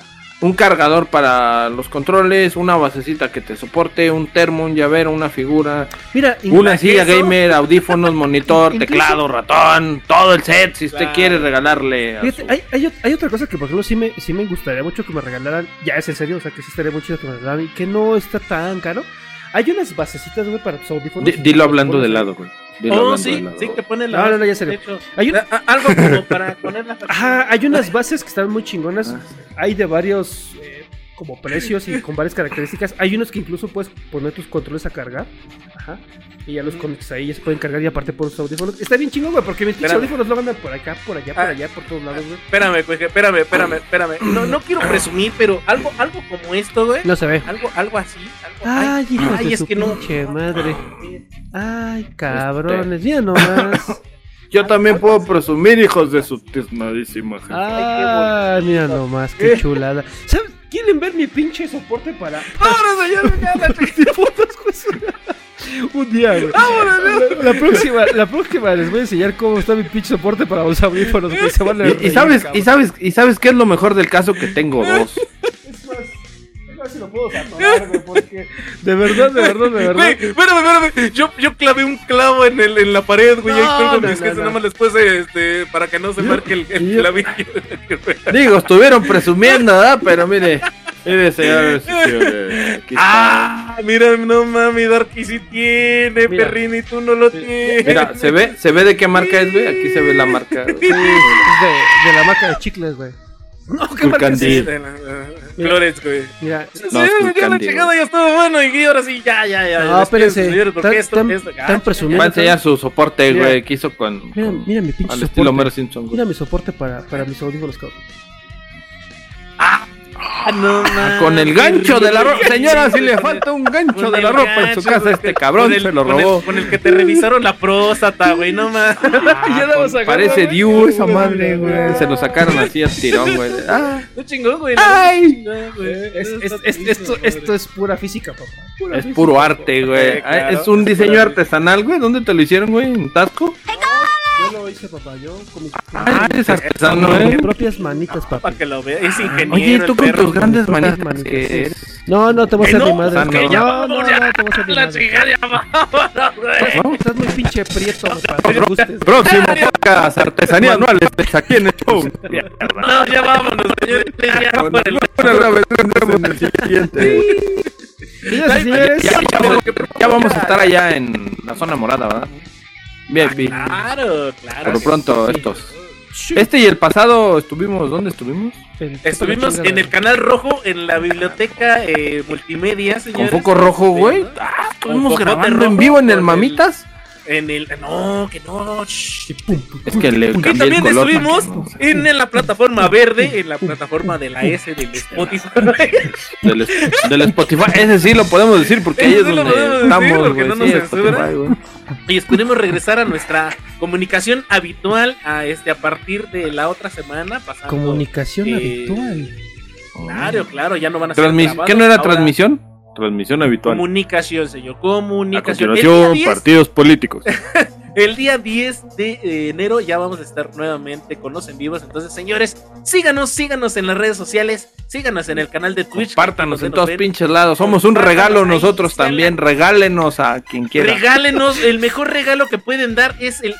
un cargador para los controles, una basecita que te soporte, un termo, un llavero, una figura, Mira, una ¿Eso? silla gamer, audífonos, monitor, Incluso- teclado, ratón, todo el set si usted Claro. quiere regalarle. a Fíjate, su- hay, hay otra cosa que por ejemplo sí me, sí me gustaría mucho que me regalaran, ya es en serio, o sea que sí estaría muy chido que me regalaran y que no está tan caro. Hay unas basecitas, güey, para tus audífonos. Di- dilo hablando de lado, güey. Dilo Oh, de sí, lado. sí, que pone la. No, no, no, ya sé. de hecho, Hay un- a- a- algo como para poner la. Ajá, hay unas bases que están muy chingonas. Ah. Hay de varios como precios y con varias características. Hay unos que incluso puedes poner tus controles a cargar. Ajá. Y ya los conectas ahí, ya se pueden cargar y aparte por los audífonos. Está bien chingón, güey, porque mis audífonos lo andan por acá, por allá, por Ah. allá, por todos lados, güey. Espérame, güey, espérame, espérame, espérame. No, no quiero presumir, pero algo, algo como esto, güey. No se ve. Algo, algo así. Algo, Ay, hijo ay, de es su que no. pinche madre. Ay, cabrones, mira nomás. Yo también puedo presumir, hijos de su tiznadísima gente. Ah, mira nomás, qué chulada. ¿Sabes? ¿Quieren ver mi pinche soporte para, Ahora, señor, güey. Un día, güey. La, la próxima, la próxima les voy a enseñar cómo está mi pinche soporte para los audífonos, güey. Se van a Y, sabes, y sabes, y sabes qué es lo mejor del caso que tengo dos. Es más, si lo puedo saturar, güey, porque de verdad, de verdad, de Güey, verdad. espérame, espérame. Yo, yo clavé un clavo en, el, en la pared, güey. No, ahí no, mis no, que no. nada más les puse este, para que no se marque el, el yo- clavillo. Digo, estuvieron presumiendo, ¿verdad? Pero mire, mire, señores, aquí está. ah, mira, no mami, Darky sí tiene, Mira. perrín, y tú no lo tienes. Mira, se ve, se ve de qué marca es, güey. Aquí se ve la marca. Sí, es de, de la marca de chicles, güey. No, qué Vulcandil. Sí, Flores, güey. Mira, No, sí, Skull ya la chingada ya estuvo bueno y ahora sí, ya, ya, ya. No, espérense. ah, presumido. Va a enseñar su soporte, Mira. güey, que hizo con. mira, con- mira mi pinche al soporte. Mira mi soporte para, para mis audífonos, cabrón. Ah, no, Ah, Con el gancho de la ropa. Señora, si le falta un gancho Con de la ropa en su casa, este cabrón con el- se lo con el- robó. Con el que te revisaron la próstata, güey, no más. ya damos a Parece Diu esa madre, güey. Se lo sacaron así a tirón, güey. Ah, No chingón, güey. no, Ay. chingón, güey. Es, esto, esto es pura física, papá. Pura es física, puro arte, güey. Claro. Ah, Es un diseño artesanal, güey. ¿Dónde te lo hicieron, güey? ¿En Tasco? Yo lo hice, papá. Yo con mis, Ah, eres artesano, con mis eh. propias manitas, papá. Para que lo vea. Es ingeniero. Oye, tú el con tus grandes manitas. manitas, eres- No, no te voy a hacer no, mi madre. sea, No, no, no, te voy a hacer mi La madre. ¿No? Estás muy pinche prieto gustes. Próximo podcast, artesanía anuales aquí en el show. No, ya vámonos, señores. Ya, por el- en el siguiente. Ya vamos a estar allá en la zona morada, ¿verdad? VIP. Claro, claro. Por lo pronto, sí. estos. Este y el pasado estuvimos, ¿dónde estuvimos? Estuvimos en el canal rojo, en la biblioteca eh, multimedia, Con señores. foco rojo, güey. Ah, Con estuvimos grabando rojo en vivo en el con Mamitas. En el. No, que no. shh. Es que le Y cambié el también color. estuvimos en la plataforma verde, en la plataforma de la S del Spotify. Del, del Spotify. Ese sí lo podemos decir porque ahí es sí donde decir estamos, porque güey. no Sí, nos Spotify, censura. güey. Y esperemos regresar a nuestra comunicación habitual a este a partir de la otra semana. Pasando, Comunicación Eh, habitual. Claro, claro, ya no van a ser. ¿Qué no era ahora transmisión? Transmisión habitual. Comunicación, señor. A Comunicación. Continuación, 10 partidos políticos. El día 10 de eh, enero ya vamos a estar nuevamente con los en vivos. Entonces, señores, síganos, síganos en las redes sociales, síganos en el canal de Twitch. Compártanos en todos ven. pinches lados. Somos un regalo nosotros también. Regálenos a quien quiera. Regálenos, el mejor regalo que pueden dar es el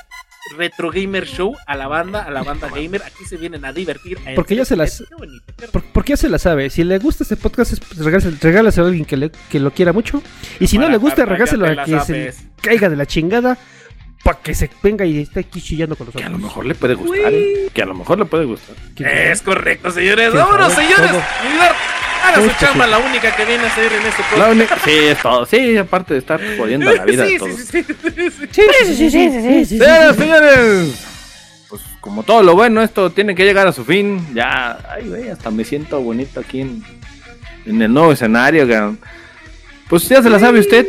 Retro Gamer Show a la banda, a la banda gamer. Aquí se vienen a divertir. a Porque ya se las- porque ya se la sabe. Si le gusta este podcast, es- pues, regálase- regálase a alguien que, le- que lo quiera mucho. Y si no le gusta, te a que se caiga de la chingada. Para que se venga y esté aquí chillando con Que a nosotros. lo mejor le puede gustar, ¿eh? Que a lo mejor le puede gustar. Es correcto, señores. ¿Quién Vámonos, señores. Haga su chamba, la única que viene a hacer en este única- Sí, es todo. Sí, aparte de estar jodiendo la vida sí, sí, sí, sí, sí. Sí, sí, sí, sí, sí, sí, sí, Señoras, señores, pues como todo lo bueno, esto tiene que llegar a su fin. Ya, ay, güey, hasta me siento bonito aquí en, en el nuevo escenario. Pues ya se la sabe usted.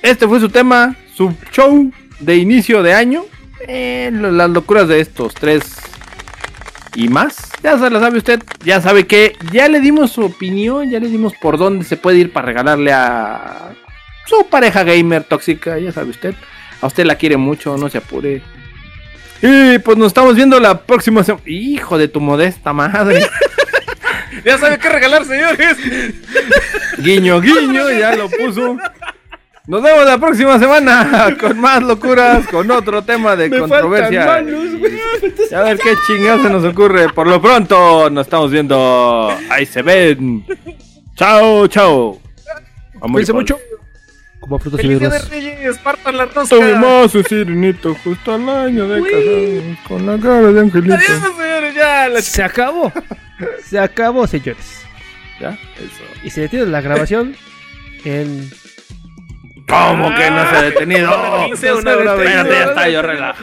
Este fue su tema, su show de inicio de año. Eh, las locuras de estos tres y más. Ya se la sabe usted. Ya sabe que ya le dimos su opinión, ya le dimos por dónde se puede ir para regalarle a su pareja gamer tóxica. Ya sabe usted. A usted la quiere mucho, no se apure. Y pues nos estamos viendo la próxima semana. Hijo de tu modesta madre. Ya sabe qué regalar, señores. Guiño, guiño, ya lo puso. Nos vemos la próxima semana con más locuras, con otro tema de Me controversia. manos, güey. Y a ver qué chingada se nos ocurre. Por lo pronto, nos estamos viendo. Ahí se ven. Chao, chao. Cuídense mucho. Como frutos y verduras. Reyes, partan la rosca. Tuvimos su sirenito justo al año de casados, con la cara de angelito. Adiós, señores, ya. La Se acabó. Se acabó, señores. ¿Ya? Eso. Y se detiene la grabación en ¿Cómo que no se ha detenido? Ah, una hora Espérate, ya está yo relajado.